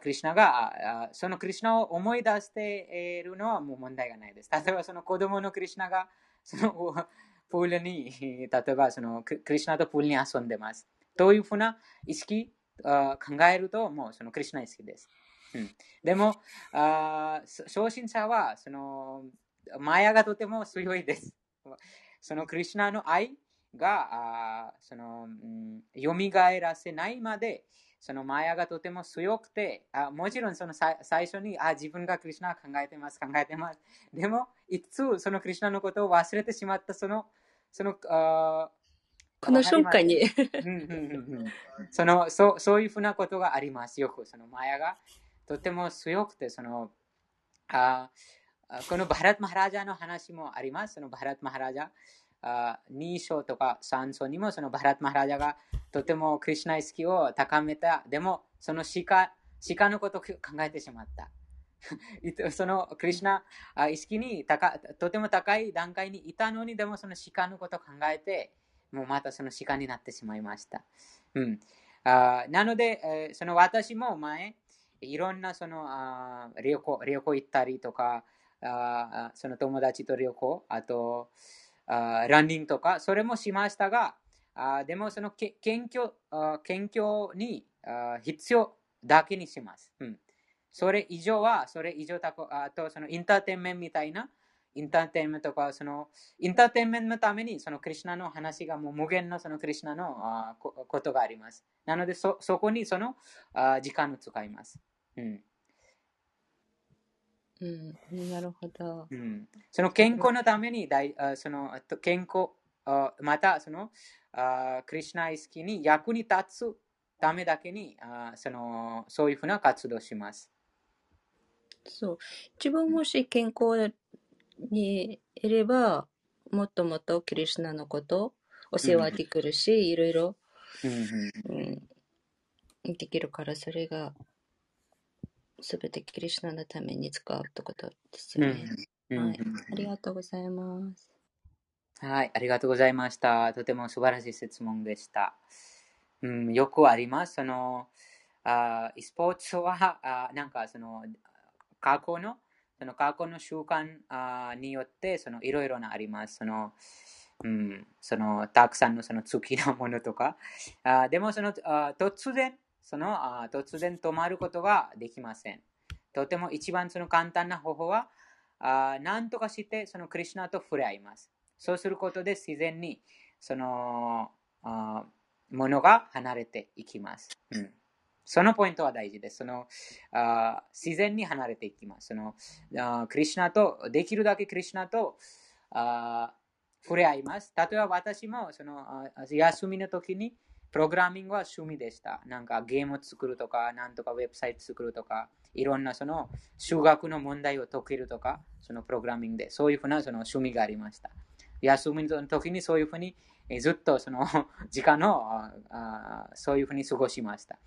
Speaker 2: クリシナがそのクリシナを思い出しているのはもう問題がないです。例えば、その子供のクリシナがそのプールに、例えばそのクリシナとプールに遊んでます。というふうな意識考えると、もうそのクリシナ意識です。うん、でも、初心者はそのマヤがとても強いです。そのクリシナの愛がその、うん、蘇らせないまで、そのマヤがとても強くて、あもちろんそのさ最初にあ自分がクリシナを考えてます、考えてます。でも、いつそのクリシナのことを忘れてしまったその、その、あー
Speaker 6: この瞬間に、
Speaker 2: うんうんうんうんそのそうそういうふうなことがあります。よくそのマヤがとても強くて、そのああこのバハラト・マハラジャの話もあります。そのバハラト・マハラジャ2章とか3章にもそのバハラト・マハラジャがとてもクリシナイ意識を高めた。でも、その鹿鹿のことを考えてしまった。<laughs> そのクリシナ意識に高とても高い段階にいたのに、でもその鹿のことを考えて、もうまたその鹿になってしまいました。うん、あなので、えーその私も前、いろんなそのあ旅行旅行行ったりとか、あその友達と旅行、あと、あランニングとか、それもしましたが、あでもそのけ謙虚謙虚にあ必要だけにします。うん、それ以上は、それ以上たこあとそのインターテインメントみたいな、インターテインメントとか、そのインターテインメントのために、そのクリュナの話がもう無限のそのクリュナのあこことがあります。なのでそ、そこにそのあ時間を使います。うん
Speaker 6: うん、なるほど。
Speaker 2: うん、その健康のために大あその健康あまたそのあクリュナ意識に役に立つためだけにあそのそういうふうな活動をします。
Speaker 6: そう。自分もし健康にいれば、もっともっとクリシュナのことお世話できるし、いろいろ、
Speaker 2: うんうん
Speaker 6: うん、できるから、それが、すべてクリシュナのために使うってことです
Speaker 2: うん
Speaker 6: よね。
Speaker 2: うん
Speaker 6: はい。ありがとうございます。
Speaker 2: はい、ありがとうございました。とても素晴らしい質問でした。うん、よくあります。そのあスポーツはあなんかその過去のその過去の習慣あによってそのいろいろなあります。そのうん、そのたくさんのその好きなものとか。あでもそのあ突然そのあ突然止まることができません。とても一番その簡単な方法はあ何とかしてそのクリュナと触れ合います。そうすることで自然にそのあものが離れていきます。うん、そのポイントは大事です。そのあ自然に離れていきます。そのあクリュナと、できるだけクリュナとあ触れ合います。例えば私もそのあ休みの時にプログラミングは趣味でした。なんかゲーム作るとか、なんとかウェブサイト作るとか、いろんなその数学の問題を解けるとか、そのプログラミングで、そういうふうなその趣味がありました。休みの時にそういうふうにずっとその <laughs> 時間をあそういうふうに過ごしました。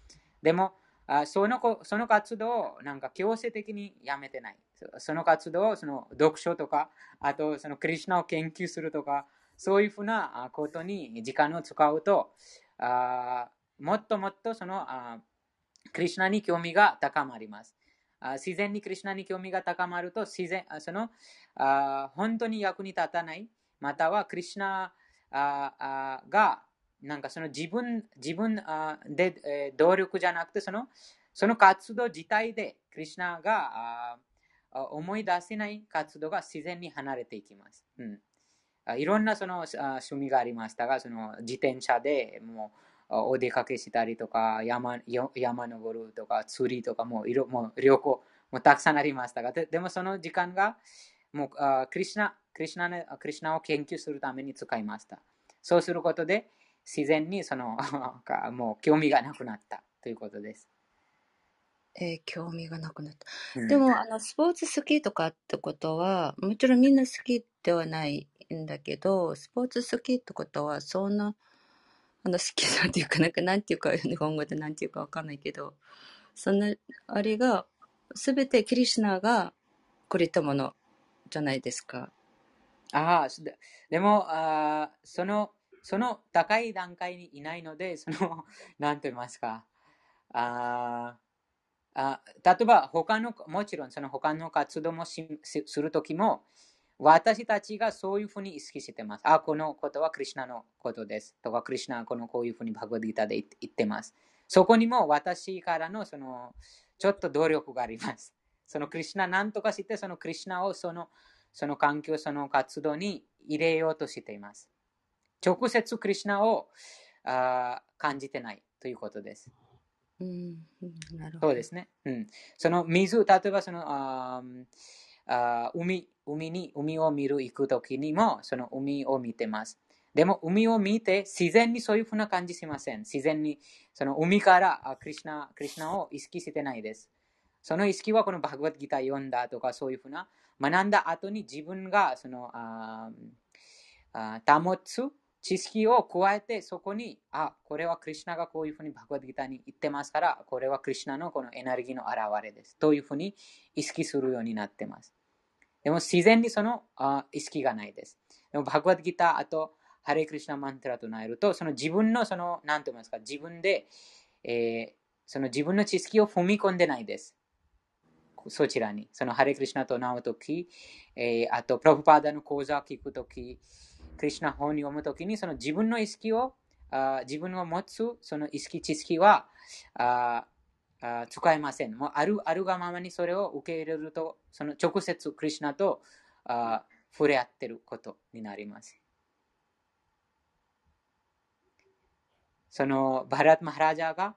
Speaker 2: でも、あそのその活動をなんか強制的にやめてない。その活動をその読書とか、あとそのクリュナを研究するとか、そういうふうなことに時間を使うと、あもっともっとそのあクリュナに興味が高まります。あ自然にクリュナに興味が高まると、自然そのあ本当に役に立たない、またはクリュナああがなんかその自分自分あで、えー努力じゃなくてそのその活動自体でクリュナがあ思い出せない活動が自然に離れていきます。うん、いろんなその趣味がありましたが、その自転車でもうお出かけしたりとか、山山登るとか、釣りとかもういろもう旅行もたくさんありましたが、でもその時間がもうクリシナクリシナクリシナを研究するために使いました。そうすることで自然にその <laughs> もう興味がなくなったということです。
Speaker 6: えー興味がなくなった。
Speaker 2: うん
Speaker 6: でも、あの、スポーツ好きとかってことは、もちろんみんな好きではないんだけど、スポーツ好きってことは、そんな、あの、好きさっていうか、なんか、なんていうか、日本語でなんていうかわかんないけど、そんな、あれが、すべてキリシュナがくれたものじゃないですか。
Speaker 2: ああ、そででもあーその、その高い段階にいないので、その、なんと言いますか、あーあ例えば他の、もちろんその他の活動もするときも、私たちがそういうふうに意識してます。あ、このことはクリュナのことです。とか、クリュナはこのこういうふうにバグディータで言ってます。そこにも私からのその、ちょっと努力があります。そのクリュナなんとかして、そのクリュナをその、その環境、その活動に入れようとしています。直接クリュナをあ感じてないということです。
Speaker 6: うん、なるほど。
Speaker 2: そうですね。うん。その水、例えばその、ああ海、海に、海を見る行くときにも、その海を見てます。でも、海を見て、自然にそういうふうな感じしません。自然に、その海からクリシナ、クリシナを意識してないです。その意識はこのバグワッドギター読んだとか、そういうふうな、学んだ後に自分が、その、ああ保つ知識を加えて、そこに、あ、これはクリシナがこういうふうにバグワッドギターに言ってますから、これはクリシナのこのエネルギーの表れです。というふうに意識するようになってます。でも自然にそのあ意識がないです。でもバグワッドギター、あと、ハレクリシナマントラとなると、その自分のその、なんて言いますか、自分で、えーその自分の知識を踏み込んでないです。そちらに。そのハレクリシナと習うとき、えーあと、プラブパーダの講座を聞くとき、クリシナ本を読むときに、その自分の意識を、あ自分を持つその意識、知識はああ使えません。もうあるあるがままにそれを受け入れると、その直接クリシナとあ触れ合ってることになります。そのバラッ・マハラジャが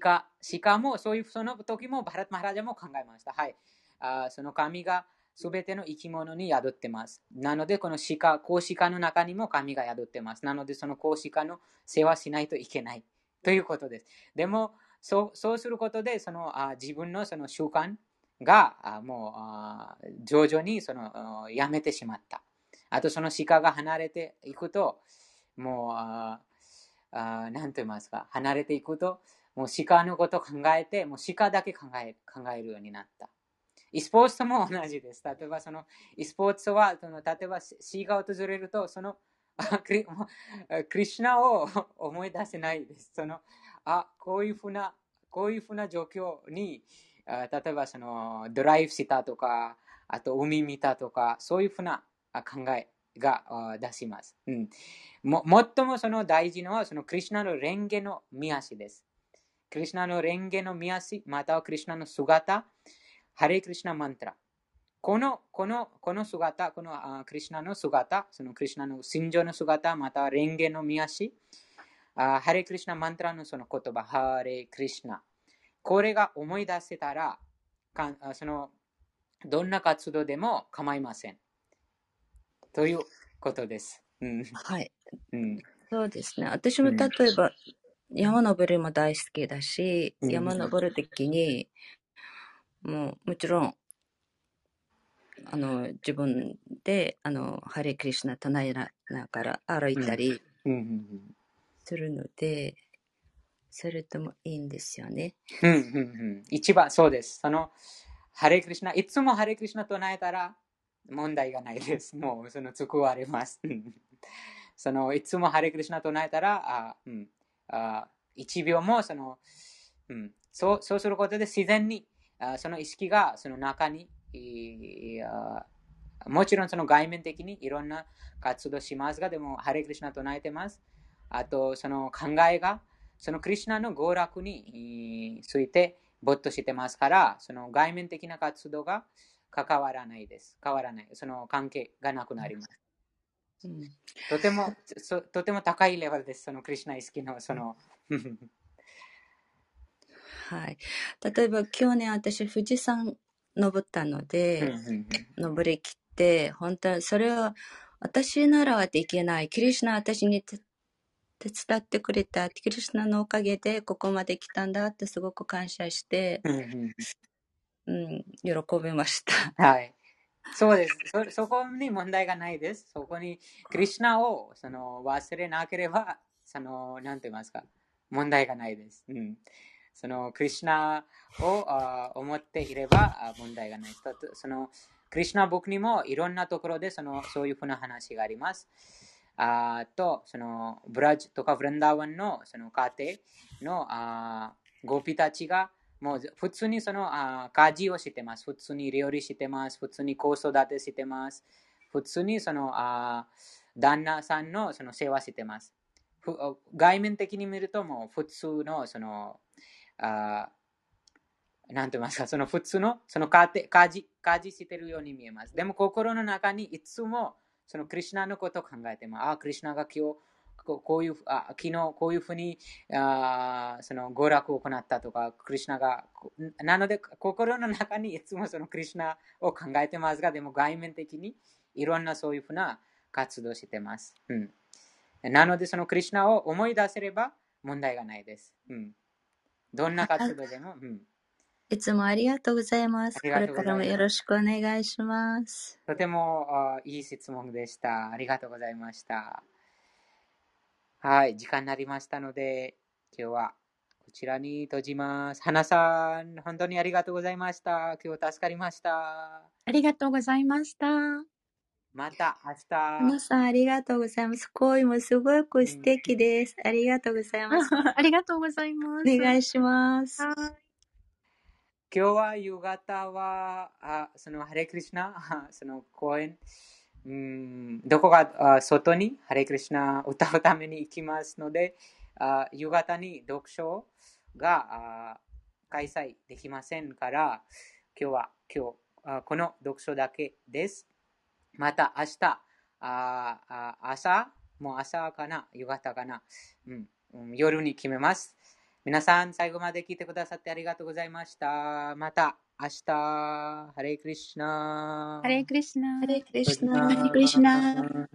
Speaker 2: 鹿、鹿もそういうその時もバラッ・マハラジャも考えました。はい。あその神がすべての生き物に宿ってます。なので、この鹿、子鹿の中にも神が宿ってます。なので、その子鹿の世話しないといけないということです。でも、そうそうすることで、そのあ自分のその習慣があもうあ徐々にそのあやめてしまった。あと、その鹿が離れていくと、もう、あーあーなんと言いますか、離れていくと、もう鹿のこと考えて、もう鹿だけ考え考えるようになった。スポーツとも同じです。例えば、そのスポーツは、その例えば死が訪れると、そのクリ <laughs> クリシナを思い出せないです。そのあこういうふうな、こういうふうな状況に、例えばそのドライブしたとか、あと海見たとか、そういうふうな考えが出します。うん、も最もその大事なのは、そのクリシュナの蓮華の見足です。クリシュナの蓮華の見足、またはクリシュナの姿、ハレクリシュナマントラ。この、この、この姿、このあクリシュナの姿、そのクリシュナの心情の姿、または蓮華の見足、あハレクリシュナマントラのその言葉、ハレクリシュナ。これが思い出せたら、かその、どんな活動でも構いません。ということです。うん。
Speaker 6: はい。
Speaker 2: うん。
Speaker 6: そうですね。私も
Speaker 2: うん
Speaker 6: 例えば、山登りも大好きだし、
Speaker 2: うん
Speaker 6: 山登るときに、もう、もちろん、あの、自分で、あの、ハレクリシナ唱えながら歩いたりするので、それともいいんですよね。
Speaker 2: 一番そうです。その、ハレクリシナ、いつもハレクリシナ唱えたら問題がないです。もう、その、救われます。その、いつもハレクリシナ唱えたら、あうん、あ1秒も、その、うん、そうそうすることで自然に、その意識がその中に、もちろんその外面的にいろんな活動しますが、でも、ハレクリシナ唱えてます。あと、その考えが、そのクリシュナの娯楽にいついて没頭してますから、その外面的な活動が関わらないです。変わらない。その関係がなくなります。
Speaker 6: うん
Speaker 2: とても、そとても高いレベルです。そのクリシュナ意識の、その、
Speaker 6: はい。例えば、去年私、富士山登ったので、登りきって、本当にそれは私ならできない。キリシュナは私に手手伝ってくれた。キリシュナのおかげでここまで来たんだってすごく感謝して、うん、喜びました。
Speaker 2: はい。そうですそ。そこに問題がないです。そこにクリシュナをその忘れなければ、その、なんて言いますか、問題がないです。うん、そのクリシュナを思っていれば問題がない。そのクリシュナ僕にもいろんなところでそのそういうふうな話があります。あと、そのブラジとかブランダーワンのその家庭のあゴピたちがもう普通にそのあ家事をしてます。普通に料理してます。普通に子育てしてます。普通にそのあ旦那さんのその世話してます。外面的に見るともう普通のそのあなんて言いますか、その普通のその家庭家事家事してるように見えます。でも心の中にいつもそのクリシュナのことを考えてます。あ、クリシュナが今日こうこういうあ昨日こういうふうにあその娯楽を行ったとか、クリシュナがなので心の中にいつもそのクリシュナを考えてますが、でも外面的にいろんなそういうふうな活動してます。うん、なのでそのクリシュナを思い出せれば問題がないです。うん、どんな活動でも？うん
Speaker 6: いつもありがとうございます。これからもよろしくお願いします。
Speaker 2: とてもあいい質問でした。ありがとうございました。はい、時間になりましたので、今日はこちらに閉じます。花さん、本当にありがとうございました。今日助かりました。
Speaker 3: ありがとうございました。
Speaker 2: また明日。
Speaker 6: 皆さんありがとうございます。声もすごく素敵です。ありがとうございます。<laughs>
Speaker 3: ありがとうございます。
Speaker 6: お願いします。
Speaker 3: はい。
Speaker 2: 今日は夕方は、あそのハレクリシナ、あ <laughs> その公園、うん、どこがあ外にハレクリシナ歌うために行きますので、あ夕方に読書があ開催できませんから、今日は今日あこの読書だけです。また明日、ああ朝、もう朝かな、夕方かな、うんうん、夜に決めます。皆さん、最後まで聞いてくださってありがとうございました。また明日、ハレイクリシナ
Speaker 3: ハレークリシナ
Speaker 6: ハレークリシナ
Speaker 3: ハレークリシナ
Speaker 2: ナ